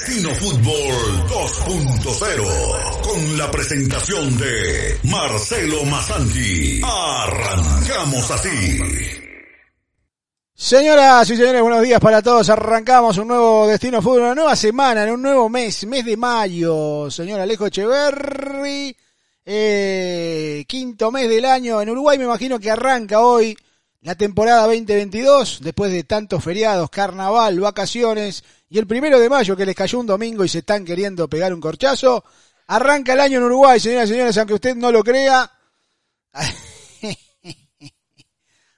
Destino Fútbol 2.0 con la presentación de Marcelo Masanti. Arrancamos así. Señoras y señores, buenos días para todos. Arrancamos un nuevo Destino Fútbol, una nueva semana, en un nuevo mes, mes de mayo. Señor Alejo Echeverri, eh, quinto mes del año en Uruguay, me imagino que arranca hoy la temporada 2022, después de tantos feriados, carnaval, vacaciones y el primero de mayo que les cayó un domingo y se están queriendo pegar un corchazo, arranca el año en Uruguay, señoras y señores, aunque usted no lo crea.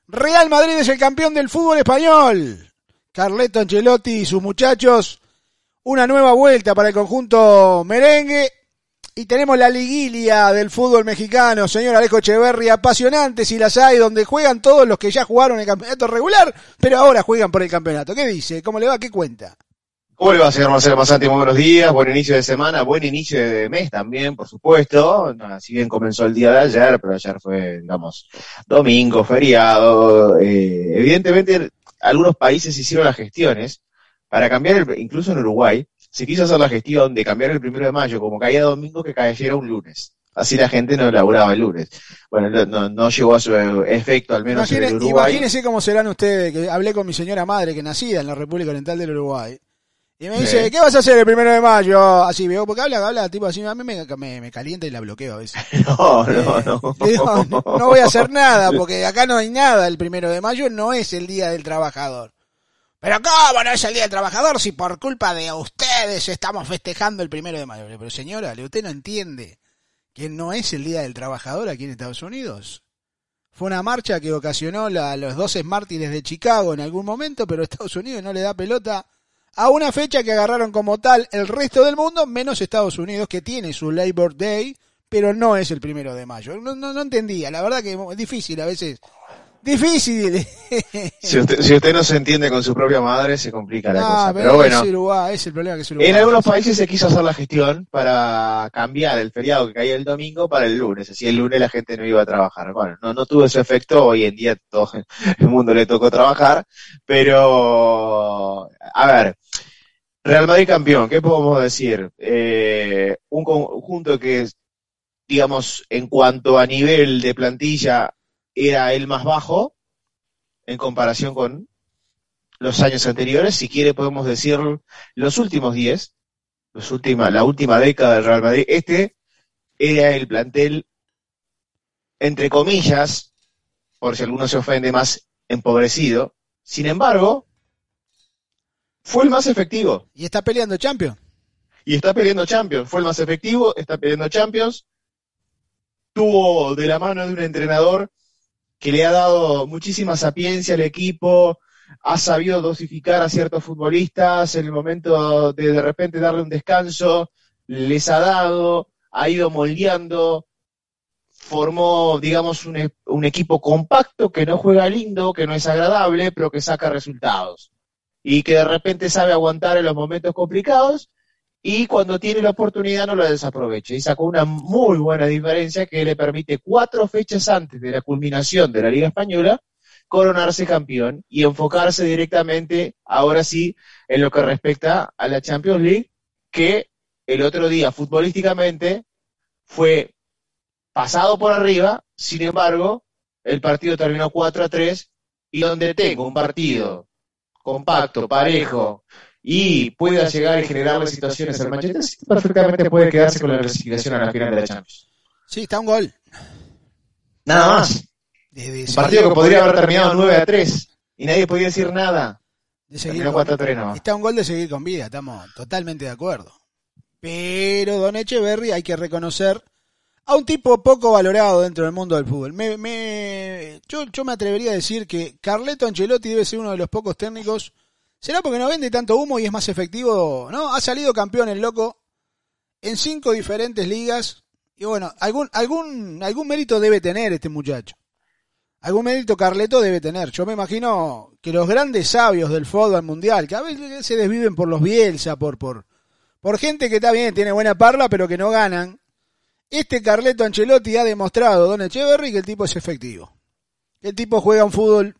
Real Madrid es el campeón del fútbol español. Carleto Ancelotti y sus muchachos, una nueva vuelta para el conjunto merengue y tenemos la liguilla del fútbol mexicano, señor Alejo Echeverri, apasionante si las hay, donde juegan todos los que ya jugaron el campeonato regular, pero ahora juegan por el campeonato. ¿Qué dice? ¿Cómo le va? ¿Qué cuenta? ¿Cómo le va, señor Marcelo Masante? Muy buenos días, buen inicio de semana, buen inicio de mes también, por supuesto. Si bien comenzó el día de ayer, pero ayer fue, digamos, domingo, feriado. Eh, evidentemente, algunos países hicieron las gestiones para cambiar, el, incluso en Uruguay, se quiso hacer la gestión de cambiar el primero de mayo, como caía domingo, que cayera un lunes. Así la gente no laburaba el lunes. Bueno, no, no llegó a su efecto, al menos en el Uruguay. Imagínense cómo serán ustedes, que hablé con mi señora madre, que nacida en la República Oriental del Uruguay. Y me dice, ¿qué vas a hacer el primero de mayo? Así veo, porque habla, habla, tipo así, a mí me, me, me calienta y la bloqueo a veces. No, no, no. Digo, no. No voy a hacer nada, porque acá no hay nada el primero de mayo, no es el Día del Trabajador. Pero ¿cómo no es el Día del Trabajador si por culpa de ustedes estamos festejando el primero de mayo? Pero señora, ¿usted no entiende que no es el Día del Trabajador aquí en Estados Unidos? Fue una marcha que ocasionó la, los 12 mártires de Chicago en algún momento, pero Estados Unidos no le da pelota a una fecha que agarraron como tal el resto del mundo, menos Estados Unidos, que tiene su Labor Day, pero no es el primero de mayo. No, no, entendía, la verdad que es difícil a veces difícil. si, usted, si usted no se entiende con su propia madre, se complica la Ah, cosa. pero Pero bueno, es Uruguay, es el problema que es Uruguay. en algunos países se quiso hacer la gestión para cambiar el feriado que caía el domingo para el lunes. Así el lunes la gente no iba a trabajar. Bueno, no, no tuvo ese efecto. Hoy en día todo el mundo le tocó trabajar. Pero, a ver, Real Madrid campeón, ¿qué podemos decir? Eh, un conjunto que, digamos, en cuanto a nivel de plantilla, era el más bajo en comparación con los años anteriores. Si quiere, podemos decir los últimos 10, los última, la última década del Real Madrid. Este era el plantel, entre comillas, por si alguno se ofende, más empobrecido. Sin embargo, fue el más efectivo. Y está peleando Champions. Y está peleando Champions. Fue el más efectivo, está peleando Champions. Tuvo de la mano de un entrenador que le ha dado muchísima sapiencia al equipo, ha sabido dosificar a ciertos futbolistas en el momento de de repente darle un descanso, les ha dado, ha ido moldeando, formó, digamos, un, e- un equipo compacto que no juega lindo, que no es agradable, pero que saca resultados. Y que de repente sabe aguantar en los momentos complicados y cuando tiene la oportunidad no la desaprovecha. Y sacó una muy buena diferencia que le permite cuatro fechas antes de la culminación de la Liga Española coronarse campeón y enfocarse directamente, ahora sí, en lo que respecta a la Champions League, que el otro día futbolísticamente fue pasado por arriba, sin embargo, el partido terminó 4 a 3 y donde tengo un partido compacto, parejo, y pueda llegar a generarle situaciones al Manchester City, perfectamente puede quedarse con la clasificación a la final de la Champions. Sí, está un gol. Nada más. Un partido que podría haber terminado 9 a 3 y nadie podía decir nada. de seguir con- 4 a 3 nomás. Está un gol de seguir con vida, estamos totalmente de acuerdo. Pero Don Echeverry hay que reconocer a un tipo poco valorado dentro del mundo del fútbol. Me, me, yo, yo me atrevería a decir que Carleto Ancelotti debe ser uno de los pocos técnicos. ¿Será porque no vende tanto humo y es más efectivo? ¿No? Ha salido campeón el loco en cinco diferentes ligas. Y bueno, algún, algún, algún mérito debe tener este muchacho. Algún mérito Carleto debe tener. Yo me imagino que los grandes sabios del fútbol mundial, que a veces se desviven por los Bielsa, por, por, por gente que está bien, tiene buena parla, pero que no ganan. Este Carleto Ancelotti ha demostrado, Don Echeverry, que el tipo es efectivo. El tipo juega un fútbol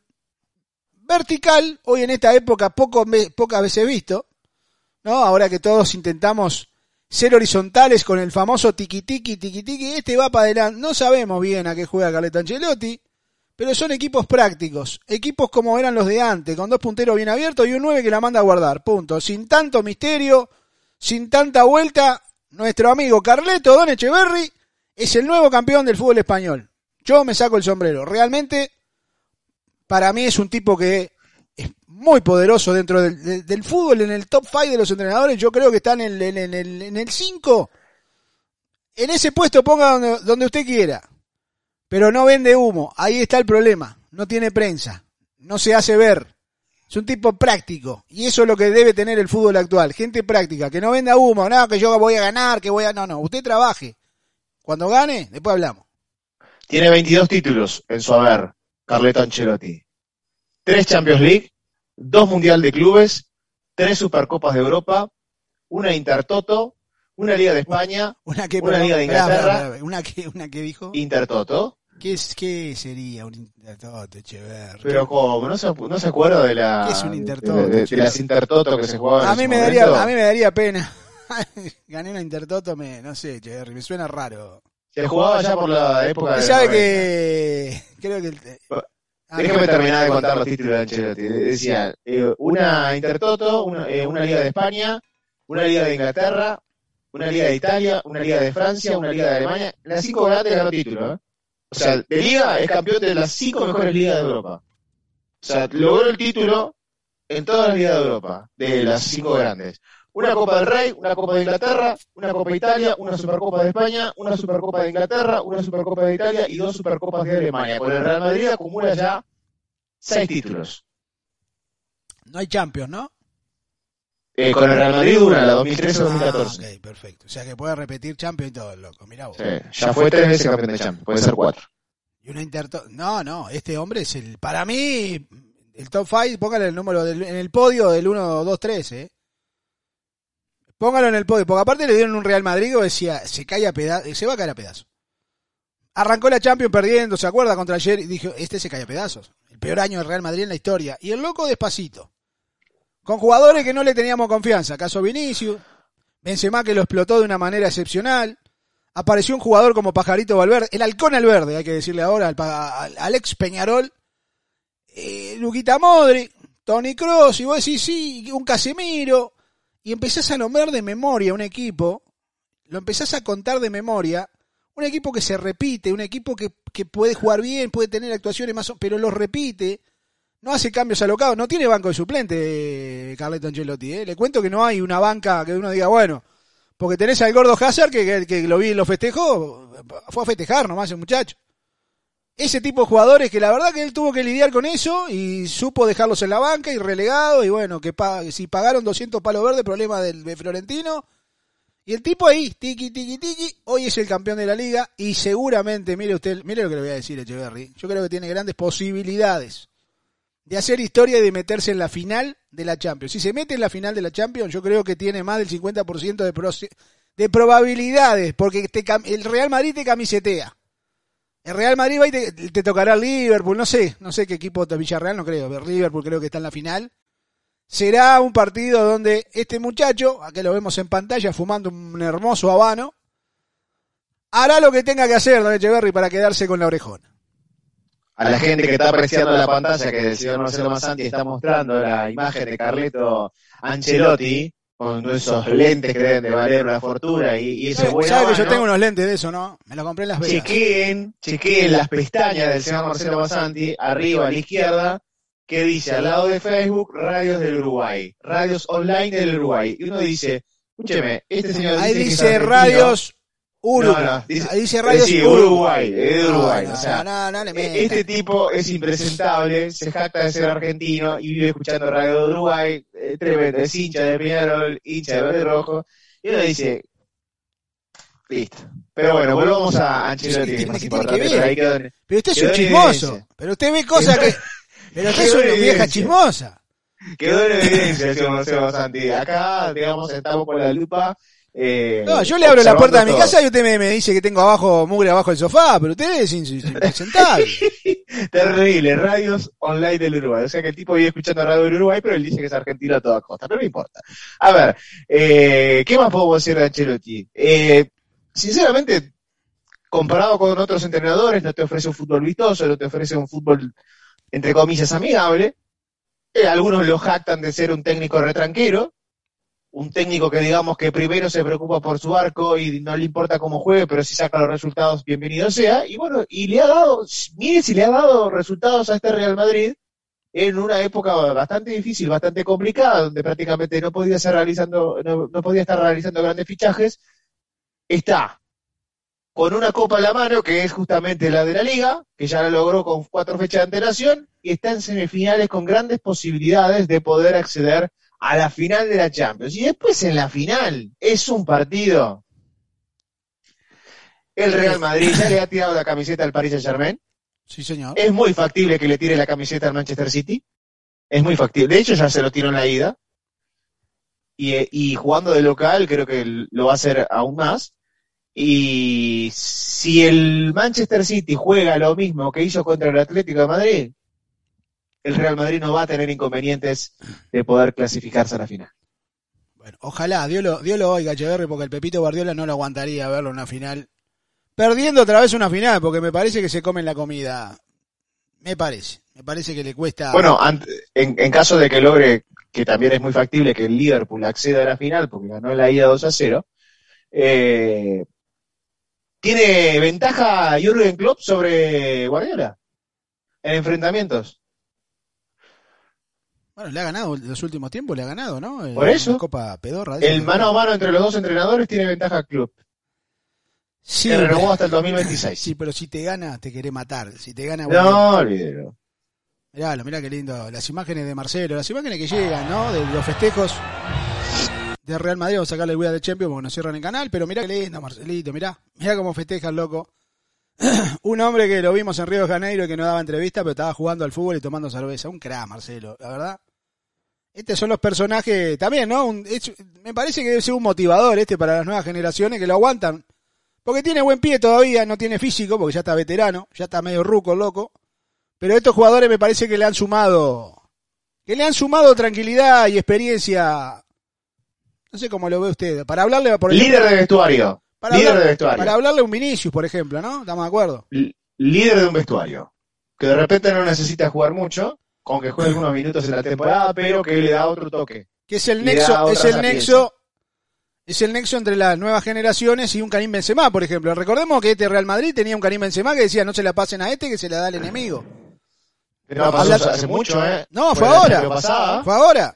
vertical, hoy en esta época poco, pocas veces visto, ¿no? Ahora que todos intentamos ser horizontales con el famoso tiki-tiki, tiki-tiki, este va para adelante. No sabemos bien a qué juega Carleto Ancelotti, pero son equipos prácticos, equipos como eran los de antes, con dos punteros bien abiertos y un 9 que la manda a guardar, punto. Sin tanto misterio, sin tanta vuelta, nuestro amigo Carleto Don Echeverry es el nuevo campeón del fútbol español. Yo me saco el sombrero. Realmente, para mí es un tipo que es muy poderoso dentro del, fútbol, en el top 5 de los entrenadores. Yo creo que está en el 5. En en, el cinco. en ese puesto ponga donde, donde usted quiera. Pero no vende humo. Ahí está el problema. No tiene prensa. No se hace ver. Es un tipo práctico. Y eso es lo que debe tener el fútbol actual. Gente práctica. Que no venda humo. No, que yo voy a ganar, que voy a... No, no. Usted trabaje. Cuando gane, después hablamos. Tiene 22 títulos en su haber, Carleto Ancelotti. Tres Champions League, dos Mundial de Clubes, tres Supercopas de Europa, una Intertoto, una Liga de España, una, Liga de Inglaterra. una, que, una que dijo. Intertoto. ¿Qué, ¿Qué sería un Intertoto, Echever? Pero ¿cómo? ¿No se, no se acuerda de la... ¿Qué es un Intertoto? De, las Intertoto que se jugaban a mí me daría A mí me daría pena. Gané una Intertoto, me, no sé, Echeverry, me suena raro. Se jugaba ya por la época de. sabe que. Creo que. Ah, Déjame terminar de contar los títulos de Ancelotti. Decía, eh, una Intertoto, una, eh, una Liga de España, una Liga de Inglaterra, una Liga de Italia, una Liga de Francia, una Liga de Alemania. Las cinco grandes ganó título. ¿eh? O sea, de Liga es campeón de las cinco mejores ligas de Europa. O sea, logró el título en todas las ligas de Europa, de las cinco grandes una Copa del Rey, una Copa de Inglaterra, una Copa de Italia, una Supercopa de España, una Supercopa de Inglaterra, una Supercopa de Italia y dos Supercopas de Alemania. Con el Real Madrid acumula ya seis títulos. No hay Champions, ¿no? Eh, con el Real Madrid dura la 2013-2014. Ah, ok, perfecto. O sea que puede repetir Champions y todo, loco. Mirá vos. Sí, ya fue tres veces campeón de Champions, puede ser cuatro. Y una interto... No, no, este hombre es el. Para mí, el top 5, póngale el número del, en el podio del 1, 2, 3, ¿eh? Póngalo en el podio, porque aparte le dieron un Real Madrid que decía, se cae a pedazos, se va a caer a pedazos. Arrancó la Champions perdiendo, ¿se acuerda? Contra ayer y dijo, este se cae a pedazos. El peor año del Real Madrid en la historia. Y el loco despacito. Con jugadores que no le teníamos confianza. Caso Vinicius, Benzema que lo explotó de una manera excepcional. Apareció un jugador como Pajarito Valverde, el halcón al verde, hay que decirle ahora, al, Alex Peñarol, eh, Luquita Modri, Tony Cross, y vos decís, sí, un Casemiro, y empezás a nombrar de memoria un equipo, lo empezás a contar de memoria, un equipo que se repite, un equipo que, puede jugar bien, puede tener actuaciones más, pero lo repite, no hace cambios alocados, no tiene banco de suplente Carleto Ancelotti, ¿eh? le cuento que no hay una banca que uno diga, bueno, porque tenés al gordo Hazard que, que, lo vi en los festejos, fue a festejar nomás el muchacho ese tipo de jugadores que la verdad que él tuvo que lidiar con eso y supo dejarlos en la banca y relegado y bueno, que si pagaron 200 palos verdes, problema del de Florentino. Y el tipo ahí, tiki, tiki, tiki, hoy es el campeón de la liga y seguramente, mire usted, mire lo que le voy a decir Echeverry, yo creo que tiene grandes posibilidades de hacer historia y de meterse en la final de la Champions. Si se mete en la final de la Champions, yo creo que tiene más del 50% de, de probabilidades, porque el Real Madrid te camisetea. El Real Madrid va y te, tocará el Liverpool, no sé, no sé qué equipo de Villarreal, no creo, Liverpool creo que está en la final. Será un partido donde este muchacho, aquí lo vemos en pantalla fumando un hermoso habano, hará lo que tenga que hacer Don Echeverry para quedarse con la orejona. A la gente que está apreciando la pantalla que el señor Marcelo Massanti está mostrando la imagen de Carleto Ancelotti, con esos lentes que deben de valer una fortuna y, y ese buen ¿Sabe que yo tengo unos lentes de eso, no? Me los compré en las Vegas. Chequeen, chequeen las pestañas del señor Marcelo Basanti, arriba a la izquierda, que dice al lado de Facebook, Radios del Uruguay, Radios Online del Uruguay. Y uno dice, escúcheme, este señor Ahí dice, Radios Uruguay. No, dice, Radio Uruguay, es Uruguay. o sea, este tipo es impresentable, se jacta de ser argentino y vive escuchando Radio de Uruguay, eh, tremendo, es hincha de Peñarol, hincha de verde rojo. Y uno dice, listo. Pero bueno, volvamos a Ancelotti, que es más importante. Pero, pero usted es un chismoso. Pero usted ve cosas que... Pero usted es una vieja chismosa. Quedó en evidencia, señor Santi. Acá, digamos, estamos con la lupa Eh, No, yo le abro la puerta de mi casa y usted me, me dice que tengo abajo mugre abajo del sofá, pero usted es impresentable. Terrible, radios online del Uruguay. O sea que el tipo vive escuchando radio del Uruguay, pero él dice que es argentino a toda costa. Pero no importa. A ver, eh, ¿qué más podemos decir de Ancelotti? Eh, sinceramente, comparado con otros entrenadores, no te ofrece un fútbol vistoso, no te ofrece un fútbol, entre comillas, amigable. Algunos lo jactan de ser un técnico retranquero, un técnico que digamos que primero se preocupa por su arco y no le importa cómo juegue, pero si saca los resultados, bienvenido sea. Y bueno, y le ha dado, mire si le ha dado resultados a este Real Madrid en una época bastante difícil, bastante complicada, donde prácticamente no podía estar realizando, no, no podía estar realizando grandes fichajes. Está con una copa en la mano, que es justamente la de la liga, que ya la logró con cuatro fechas de antelación, y está en semifinales con grandes posibilidades de poder acceder a la final de la Champions. Y después en la final es un partido. El Real Madrid ya le ha tirado la camiseta al Paris Saint Germain. Sí, señor. Es muy factible que le tire la camiseta al Manchester City. Es muy factible. De hecho, ya se lo tiró en la ida. Y, y jugando de local, creo que lo va a hacer aún más. Y si el Manchester City juega lo mismo que hizo contra el Atlético de Madrid, el Real Madrid no va a tener inconvenientes de poder clasificarse a la final. Bueno, ojalá, Dios lo, Dios lo oiga, Echeverri, porque el Pepito Guardiola no lo aguantaría verlo en una final. Perdiendo otra vez una final, porque me parece que se comen la comida. Me parece. Me parece que le cuesta. Bueno, en, en caso de que logre, que también es muy factible que el Liverpool acceda a la final, porque ganó la ida 2 a 0, eh, ¿tiene ventaja Jürgen Klopp sobre Guardiola en enfrentamientos? Bueno, le ha ganado los últimos tiempos, le ha ganado, ¿no? Eh, Por eso. Copa pedorra. El mano a mano entre los dos entrenadores tiene ventaja Klopp, Sí, que renovó hasta el 2026. sí, pero si te gana, te querés matar. Si te gana, No, olvídelo. Mirá, mirá qué lindo. Las imágenes de Marcelo, las imágenes que llegan, ¿no? De los festejos de Real Madrid. Vamos a sacarle el de Champions porque nos cierran el canal. Pero mirá qué lindo, Marcelito, mirá. Mirá cómo festeja el loco. Un hombre que lo vimos en Río de Janeiro y que no daba entrevista, pero estaba jugando al fútbol y tomando cerveza. Un crack, Marcelo, la verdad. Estos son los personajes también, ¿no? Un- me parece que debe ser un motivador este para las nuevas generaciones que lo aguantan. Porque tiene buen pie todavía, no tiene físico, porque ya está veterano, ya está medio ruco, el loco. Pero estos jugadores me parece que le han sumado, que le han sumado tranquilidad y experiencia. No sé cómo lo ve usted. Para hablarle, por ejemplo, Líder de vestuario. Para, líder hablar- de vestuario. para hablarle a un Vinicius, por ejemplo, ¿no? ¿Estamos de acuerdo? L- líder de un vestuario. Que de repente no necesita jugar mucho, con que juegue algunos minutos en la temporada, pero que le da otro toque. Que es el nexo, es el nexo, es el nexo entre las nuevas generaciones y un Karim Benzema, por ejemplo. Recordemos que este Real Madrid tenía un Karim Benzema que decía no se la pasen a este que se la da al enemigo. No, pasó hace mucho, ¿eh? No, fue ahora. Pasada. Fue ahora.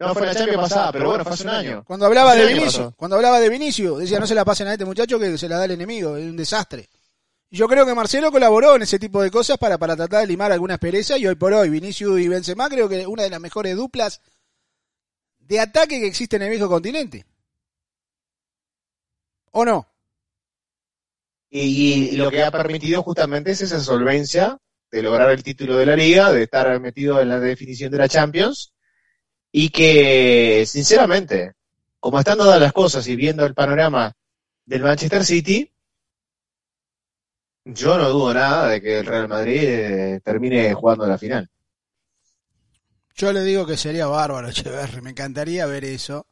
No, fue la Champions pasada, pero bueno, fue hace un año. Cuando hablaba de Vinicius, pasó. cuando hablaba de Vinicius, decía no se la pasen a este muchacho que se la da el enemigo, es un desastre. Y yo creo que Marcelo colaboró en ese tipo de cosas para, para tratar de limar algunas perezas y hoy por hoy Vinicius y Benzema creo que una de las mejores duplas de ataque que existe en el viejo continente. ¿O no? Y, y lo que ha permitido justamente es esa solvencia de lograr el título de la liga, de estar metido en la definición de la Champions, y que, sinceramente, como están dadas las cosas y viendo el panorama del Manchester City, yo no dudo nada de que el Real Madrid eh, termine jugando la final. Yo le digo que sería bárbaro, Echeverri, me encantaría ver eso.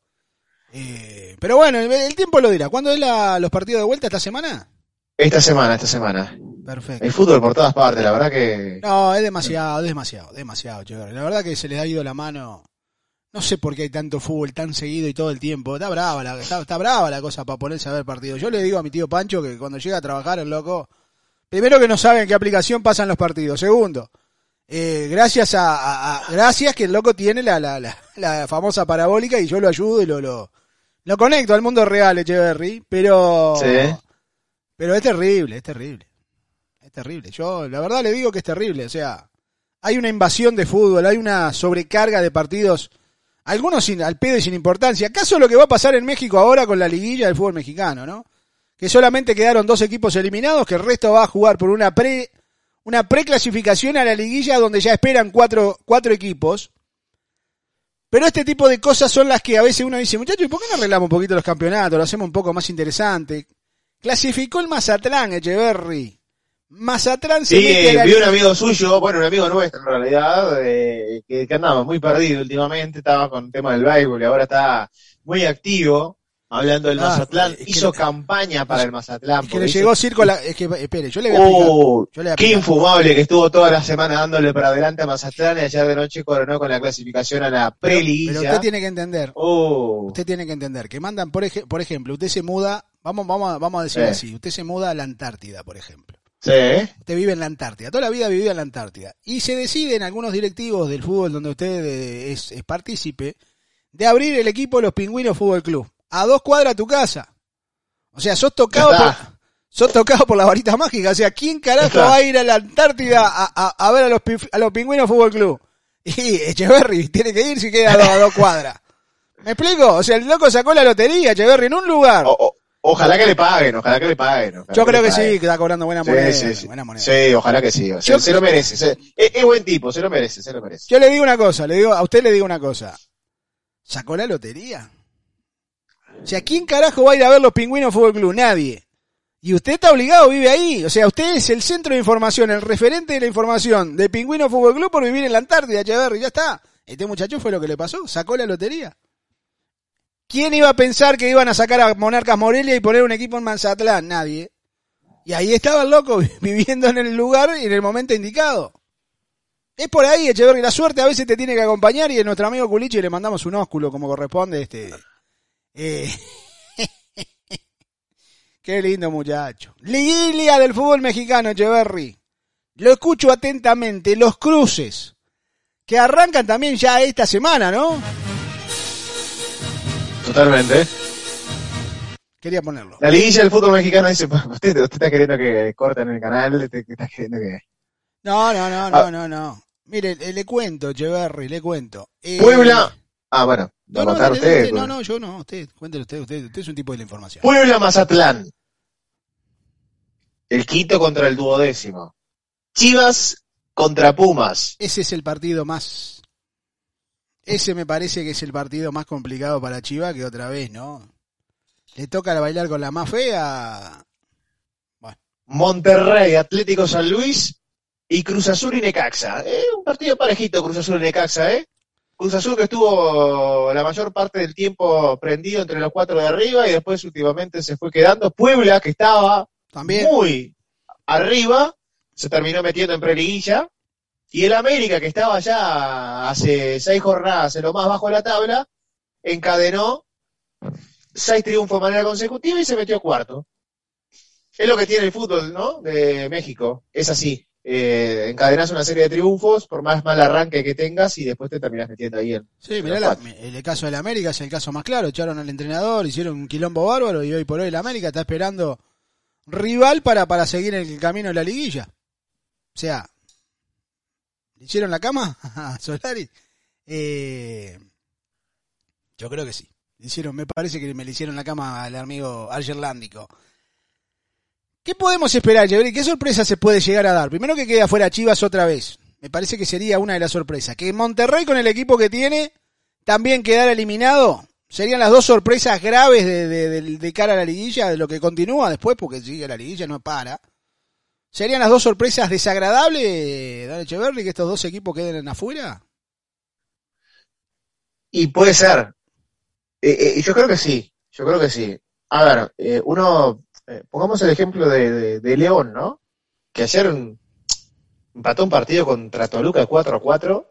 Eh, pero bueno, el, el tiempo lo dirá. ¿Cuándo es la- los partidos de vuelta esta semana? Esta semana, esta semana. Perfecto. El fútbol por todas partes, la verdad que... No, es demasiado, es demasiado, demasiado, Echeverri. La verdad que se les ha ido la mano. No sé por qué hay tanto fútbol tan seguido y todo el tiempo. Está brava la, está, está brava la cosa para ponerse a ver partidos. Yo le digo a mi tío Pancho que cuando llega a trabajar el loco, primero que no sabe en qué aplicación pasan los partidos. Segundo, eh, gracias a, a- a- gracias que el loco tiene la, la, la, la famosa parabólica y yo lo ayudo y lo, lo, lo conecto al mundo real, Echeverry, pero Sí. pero es terrible, es terrible. Es terrible. Yo la verdad le digo que es terrible, o sea, hay una invasión de fútbol, hay una sobrecarga de partidos, algunos sin, al pedo y sin importancia. ¿Acaso lo que va a pasar en México ahora con la liguilla del fútbol mexicano, no? Que solamente quedaron dos equipos eliminados, que el resto va a jugar por una pre una preclasificación a la liguilla donde ya esperan cuatro, cuatro equipos. Pero este tipo de cosas son las que a veces uno dice, muchachos, ¿y por qué no arreglamos un poquito los campeonatos? Lo hacemos un poco más interesante. Clasificó el Mazatlán, Echeverry. Mazatlán se Sí, mete vi un amigo suyo, bueno, un amigo nuestro en realidad, eh, que, que andaba muy perdido últimamente, estaba con el tema del béisbol y ahora está muy activo hablando del Ah, Mazatlán. es que Hizo campaña para el Mazatlán. Es que le llegó circo la... Es que, espere, yo le voy a explicar. Oh, Yo le voy a qué infumable que estuvo toda la semana dándole para adelante a Mazatlán y ayer de noche coronó con la clasificación a la Pero preliguilla. usted tiene que entender, Oh, usted tiene que entender que mandan, por, ej- por ejemplo, usted se muda, vamos, vamos, a- vamos a decirlo Sí. así, usted se muda a la Antártida, por ejemplo. Sí, Usted vive en la Antártida, toda la vida ha vivido en la Antártida. Y se deciden algunos directivos del fútbol donde usted eh, es, es partícipe de abrir el equipo de los Pingüinos Fútbol Club. A dos cuadras de tu casa. O sea, sos tocado por, sos tocado por la varita mágica. O sea, ¿quién carajo está. va a ir a la Antártida a, a- a ver a los, a los Pingüinos Fútbol Club? Y Echeverry tiene que ir si queda a dos, a dos cuadras. ¿Me explico? O sea, el loco sacó la lotería, Echeverry, en un lugar. O- o- ojalá que le paguen, ojalá que le paguen. Yo creo que sí, que está cobrando buena moneda. sí, sí. buena moneda. Sí, ojalá que sí. Se, Yo- se lo merece. se- es, es buen tipo, se lo merece, se lo merece. Yo le digo una cosa, le digo, a usted le digo una cosa. ¿Sacó la lotería? O sea, ¿quién carajo va a ir a ver los pingüinos Fútbol Club? Nadie. Y usted está obligado, vive ahí. O sea, usted es el centro de información, el referente de la información de Pingüino Fútbol Club por vivir en la Antártida, Echeverry, ya está. Este muchacho fue lo que le pasó, sacó la lotería. ¿Quién iba a pensar que iban a sacar a Monarcas Morelia y poner un equipo en Manzatlán? Nadie. Y ahí estaba el loco viviendo en el lugar y en el momento indicado. Es por ahí, Echeverry. La suerte a veces te tiene que acompañar y a nuestro amigo Culichi le mandamos un ósculo como corresponde. Este. Eh, Qué lindo muchacho. Liguilla del fútbol mexicano, Echeverry. Lo escucho atentamente. Los cruces. Que arrancan también ya esta semana, ¿no? Totalmente. Quería ponerlo. La liguilla del fútbol mexicano dice, "Pues, usted, usted está queriendo que corten el canal, usted está queriendo que... No, no, no, Ah. no, no, no. Mire, le, le cuento, Echeverry, le cuento. Eh, Puebla... Ah, bueno, No, no, usted. pues. no, no, yo no, usted, cuéntele usted, usted, usted es un tipo de la información. Puebla Mazatlán. El quinto contra el duodécimo. Chivas contra Pumas. Ese es el partido más. Ese me parece que es el partido más complicado para Chivas que otra vez, ¿no? Le toca bailar con la más fea. Monterrey, Atlético San Luis y Cruz Azul y Necaxa. Eh, un partido parejito Cruz Azul y Necaxa, ¿eh? Cruz Azul que estuvo la mayor parte del tiempo prendido entre los cuatro de arriba y después últimamente se fue quedando. Puebla, que estaba También. muy arriba, se terminó metiendo en preliguilla. Y el América, que estaba ya hace seis jornadas en lo más bajo de la tabla, encadenó seis triunfos de manera consecutiva y se metió cuarto. Es lo que tiene el fútbol, ¿no? De México. Es así. Eh, encadenas una serie de triunfos, por más mal arranque que tengas, y después te terminas metiendo ahí en. Sí, mirá, la- el caso del América es el caso más claro. Echaron al entrenador, hicieron un quilombo bárbaro y hoy por hoy el América está esperando rival para, para seguir el camino de la liguilla. O sea, ¿le hicieron la cama a Solari? Eh, yo creo que sí. Le Hicieron, me parece que me le hicieron la cama al amigo Argerlándico. ¿Qué podemos esperar, Jebri? ¿Qué sorpresa se puede llegar a dar? Primero que quede afuera Chivas otra vez. Me parece que sería una de las sorpresas. Que Monterrey con el equipo que tiene también quedara eliminado. Serían las dos sorpresas graves de- de- de cara a la liguilla, de lo que continúa después, porque sigue la liguilla, no para. ¿Serían las dos sorpresas desagradables, Dan Echeverry, que estos dos equipos queden afuera? Y puede ser. Eh, eh, yo creo que sí. Yo creo que sí. A ver, eh, uno. eh, pongamos el ejemplo de, de- de León, ¿no? Que ayer empató un partido contra Toluca 4 a 4.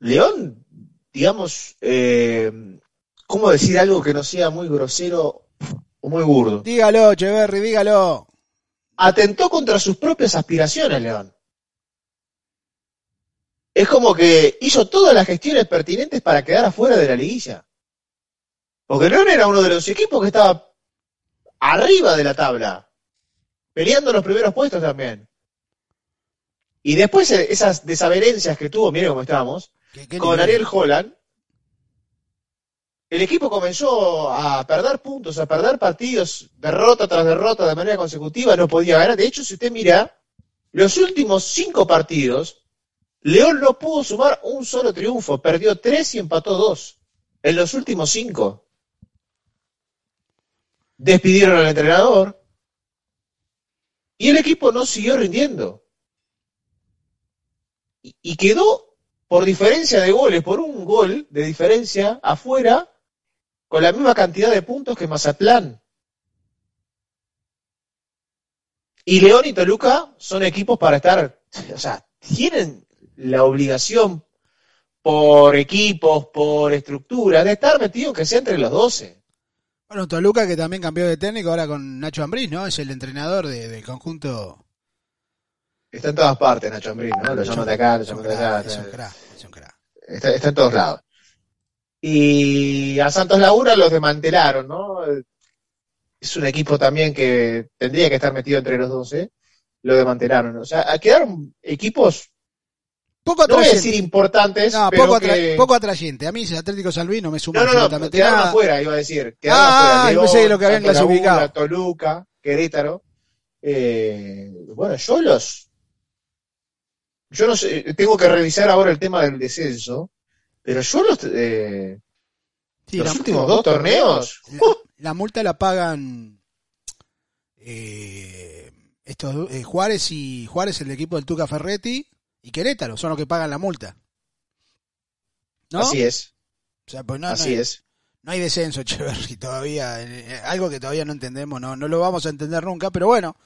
León, digamos, eh, ¿cómo decir algo que no sea muy grosero o muy burdo? Dígalo, Echeverry, dígalo. Atentó contra sus propias aspiraciones, León. Es como que hizo todas las gestiones pertinentes para quedar afuera de la liguilla. Porque León era uno de los equipos que estaba arriba de la tabla, peleando los primeros puestos también. Y después eh, esas desavenencias que tuvo, miren cómo estábamos, ¿Qué- qué con nivel? Ariel Holland, el equipo comenzó a perder puntos, a perder partidos, derrota tras derrota de manera consecutiva, no podía ganar. De hecho, si usted mira, los últimos cinco partidos, León no pudo sumar un solo triunfo, perdió tres y empató dos en los últimos cinco. Despidieron al entrenador y el equipo no siguió rindiendo. Y, quedó por diferencia de goles, por un gol de diferencia afuera, con la misma cantidad de puntos que Mazatlán. Y León y Toluca son equipos para estar, o sea, tienen la obligación por equipos, por estructura, de estar metidos que sea entre los 12. Bueno, Toluca que también cambió de técnico ahora con Nacho Ambriz, ¿no? Es el entrenador de- del conjunto. Está en todas partes Nacho Ambriz, ¿no? Lo llaman de acá, lo llaman de allá. es un crack, es un crack. Está, está en todos lados. Y a Santos Laguna los desmantelaron, ¿no? Es un equipo también que tendría que estar metido entre los 12. Lo desmantelaron. O sea, quedaron equipos, Poco no voy a decir importantes, No, pero poco, atra- que... poco atrayente. A mí ese Atlético San Luis no me suma No, no, no, quedaron nada. afuera, iba a decir. Quedaron Ah, afuera. pensé que lo que habían clasificado. Toluca, Querétaro. Eh, bueno, yo los... Yo no sé, tengo que revisar ahora el tema del descenso, pero yo los... eh, Sí, los la, últimos dos torneos... la- la multa la pagan eh, estos eh, Juárez y Juárez, el equipo del Tuca Ferretti y Querétaro, son los que pagan la multa. ¿No? Así es, O sea, pues no, así no, hay, es. no hay descenso, Echeverry, todavía. algo que todavía no entendemos, no, no lo vamos a entender nunca, pero bueno,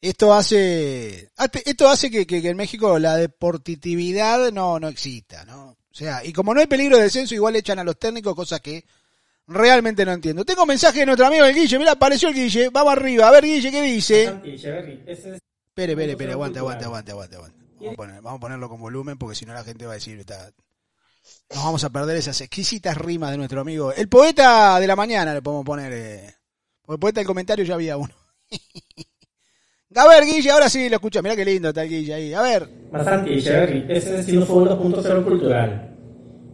esto hace, esto hace que, que- que en México la deportividad no, no exista, ¿no? O sea, y como no hay peligro de descenso, igual echan a los técnicos, cosas que realmente no entiendo. Tengo mensaje de nuestro amigo el Guille, mira, apareció el Guille, vamos arriba, a ver Guille, ¿qué dice? Espere, espere, espere, aguante, aguante, aguante, aguante. Vamos a, poner- vamos a ponerlo con volumen porque si no la gente va a decir, está... nos vamos a perder esas exquisitas rimas de nuestro amigo. El poeta de la mañana le podemos poner, eh, porque el poeta del comentario ya había uno. a ver, Guille, ahora sí lo escucha, mira qué lindo está el Guille ahí. A ver, Masanti Echeverry, ese es Destino Fútbol 2.0 cultural.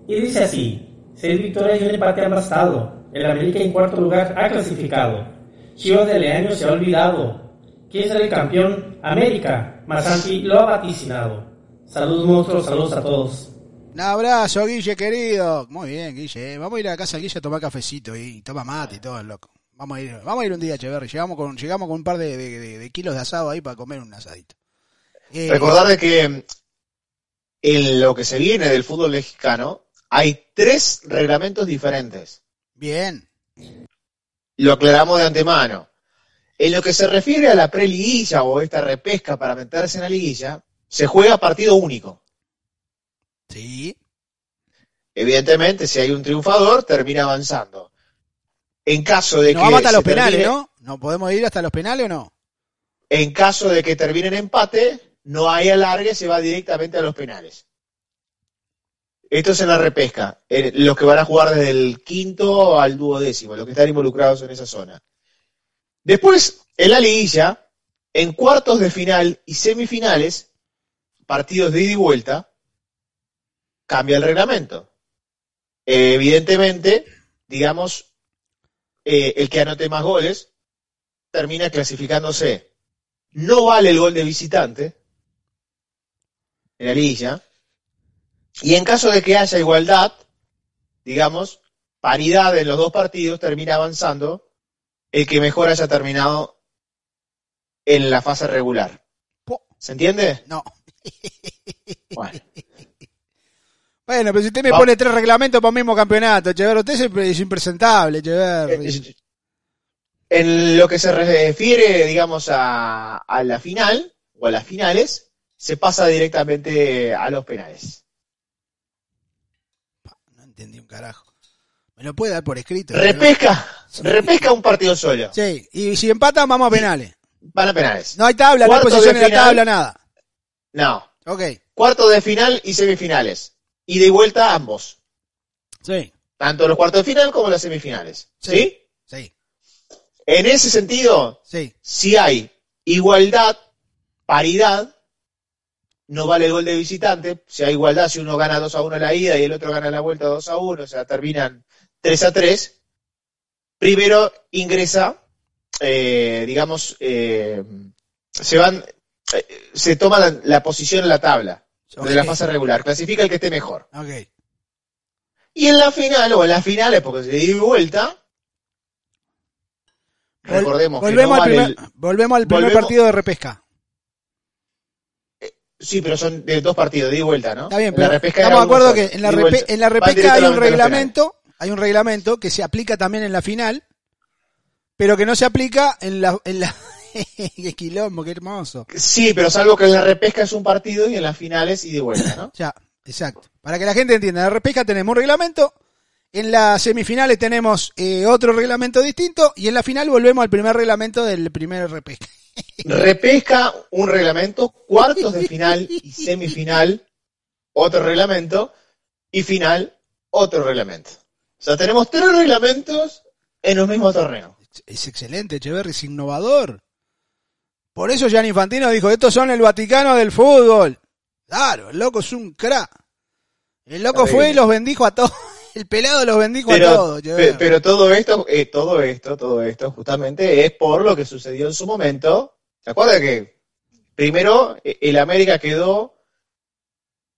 Y dice así, seis victorias y un empate aplastado. El América en cuarto lugar ha clasificado. Chivas de Leaño se ha olvidado. ¿Quién será el campeón? América. Masanti lo ha vaticinado. Saludos monstruos, saludos a todos. un abrazo, Guille, querido. Muy bien, Guille. Vamos a ir a casa Guille a tomar cafecito y toma mate y todo, loco. Vamos a ir, vamos a ir un día, Echeverry. Llegamos con, llegamos con un par de, de- de- de kilos de asado ahí para comer un asadito. Eh, Recordar que en lo que se viene del fútbol mexicano hay tres reglamentos diferentes. Bien. Lo aclaramos de antemano. En lo que se refiere a la preliguilla o esta repesca para meterse en la liguilla, se juega partido único. Sí. Evidentemente, si hay un triunfador, termina avanzando. En caso de Nos que vamos hasta los penales, termine- ¿no? ¿No podemos ir hasta los penales o no? En caso de que termine en empate, no hay alargue, se va directamente a los penales. Esto es en la repesca, en los que van a jugar desde el quinto al duodécimo, los que están involucrados en esa zona. Después, en la liguilla, en cuartos de final y semifinales, partidos de ida y vuelta, cambia el reglamento. Eh, evidentemente, digamos, eh, el que anote más goles termina clasificándose. No vale el gol de visitante en la liguilla. Y en caso de que haya igualdad, digamos, paridad en los dos partidos, termina avanzando el que mejor haya terminado en la fase regular. ¿Se entiende? No. Bueno, Bueno, pero si usted me Va- pone tres reglamentos para un mismo campeonato, Echeverri, usted es, es impresentable, Echeverri. Eh, en lo que se refiere, digamos, a, a la final o a las finales, se pasa directamente a los penales. No entendí un carajo. Me lo puede dar por escrito. Repesca, repesca un partido solo. Sí, y si empatan, vamos a penales. Van a penales. No hay tabla, no hay posición de en la tabla, nada. No. Ok, Cuartos de final y semifinales. Y de vuelta ambos. sí, Tanto los cuartos de final como las semifinales. Sí. ¿Sí? En ese sentido, sí. si hay igualdad, paridad, no vale el gol de visitante. Si hay igualdad, si uno gana 2 a 1 la ida y el otro gana la vuelta 2 a 1, o sea, terminan 3 a 3, primero ingresa, eh, digamos, eh, se van, eh, se toma la, la posición en la tabla. De la fase regular. Clasifica el que esté mejor. Ok. Y en la final, o en las finales, porque se dio vuelta, Vol- recordemos que volvemos, no al vale primer, volvemos al primer volvemos- partido de repesca. el- Sí, pero son de dos partidos, de vuelta, ¿no? Está bien, En pero la estamos de acuerdo que en la, repe- en la repesca hay un reglamento, hay un reglamento que se aplica también en la final, pero que no se aplica en la, en la, qué quilombo, qué hermoso. Sí, pero salvo que en la repesca es un partido y en las finales y vuelta, ¿no? Ya, exacto. Para que la gente entienda, en la repesca tenemos un reglamento, en las semifinales tenemos eh, otro reglamento distinto y en la final volvemos al primer reglamento del primer repesca. Repesca, un reglamento, cuartos de final y semifinal, otro reglamento, y final, otro reglamento. O sea, tenemos tres reglamentos en un mismo torneo. Es excelente, Echeverry, es innovador. Por eso Gianni Infantino dijo, estos son el Vaticano del fútbol. Claro, el loco es un crack. El loco fue y los bendijo a todos. El pelado los bendijo a todos. pero todo esto, eh, todo esto, todo esto, justamente es por lo que sucedió en su momento. ¿Se acuerda que primero eh, el América quedó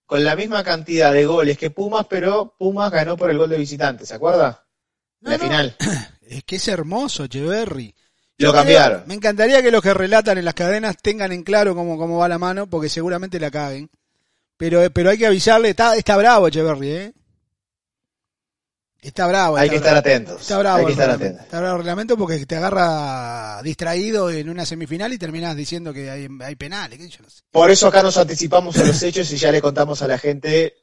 con la misma cantidad de goles que Pumas, pero Pumas ganó por el gol de visitante, ¿se acuerda? No, la no, final. Es que es hermoso, Echeverry. Lo cambiaron. me encantaría que los que relatan en las cadenas tengan en claro cómo, cómo va la mano, porque seguramente la caguen. Pero, pero hay que avisarle, está, está bravo Echeverry, ¿eh? Está bravo. Hay está que bravo. estar atentos. Está bravo, Hay que estar atentos. Está bravo el reglamento porque te agarra distraído en una semifinal y terminas diciendo que hay, hay penales. qué sé yo no sé. Por eso acá nos anticipamos a los hechos y ya le contamos a la gente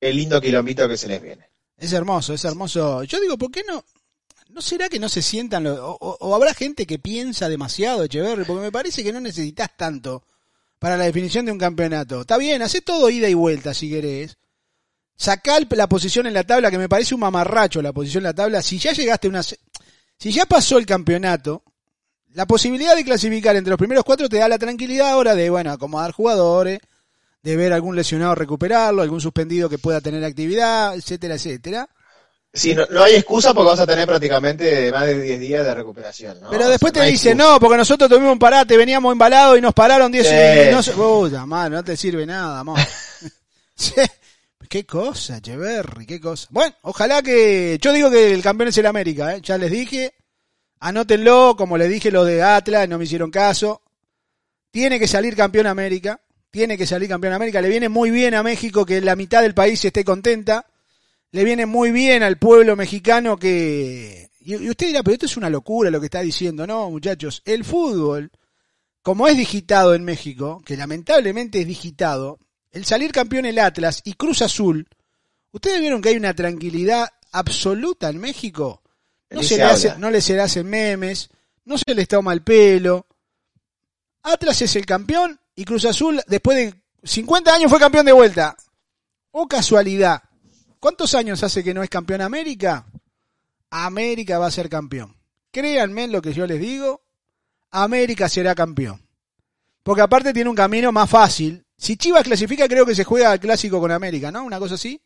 el lindo quilombito que se les viene. Es hermoso, es hermoso. Yo digo, ¿por qué no? ¿No será que no se sientan los- o, habrá gente que piensa demasiado, Echeverry? Porque me parece que no necesitas tanto para la definición de un campeonato. Está bien, hace todo ida y vuelta si querés. Sacá la posición en la tabla, que me parece un mamarracho la posición en la tabla. Si ya llegaste una... Si ya pasó el campeonato, la posibilidad de clasificar entre los primeros cuatro te da la tranquilidad ahora de, bueno, acomodar jugadores, de ver algún lesionado recuperarlo, algún suspendido que pueda tener actividad, etcétera, etcétera. Sí, no, no hay excusa porque vas a tener prácticamente más de 10 días de recuperación. ¿no? Pero O después sea, te hay dicen, no, porque nosotros tuvimos un parate, veníamos embalados y nos pararon 10 Sí. y no no te sirve nada, amor. Sí. Qué cosa, Echeverry, qué cosa. Bueno, ojalá que... Yo digo que el campeón es el América, ¿eh? ya les dije. Anótenlo, como les dije los de Atlas, no me hicieron caso. Tiene que salir campeón América. Tiene que salir campeón América. Le viene muy bien a México que la mitad del país esté contenta. Le viene muy bien al pueblo mexicano que... Y usted dirá, pero esto es una locura lo que está diciendo. No, muchachos, el fútbol, como es digitado en México, que lamentablemente es digitado, el salir campeón el Atlas y Cruz Azul, ustedes vieron que hay una tranquilidad absoluta en México. No se, le hace, no le se le hacen memes, no se les toma el pelo. Atlas es el campeón y Cruz Azul, después de 50 años, fue campeón de vuelta. O casualidad. ¿Cuántos años hace que no es campeón América? América va a ser campeón. Créanme en lo que yo les digo, América será campeón. Porque aparte tiene un camino más fácil. Si Chivas clasifica, creo que se juega al clásico con América, ¿no? Una cosa así.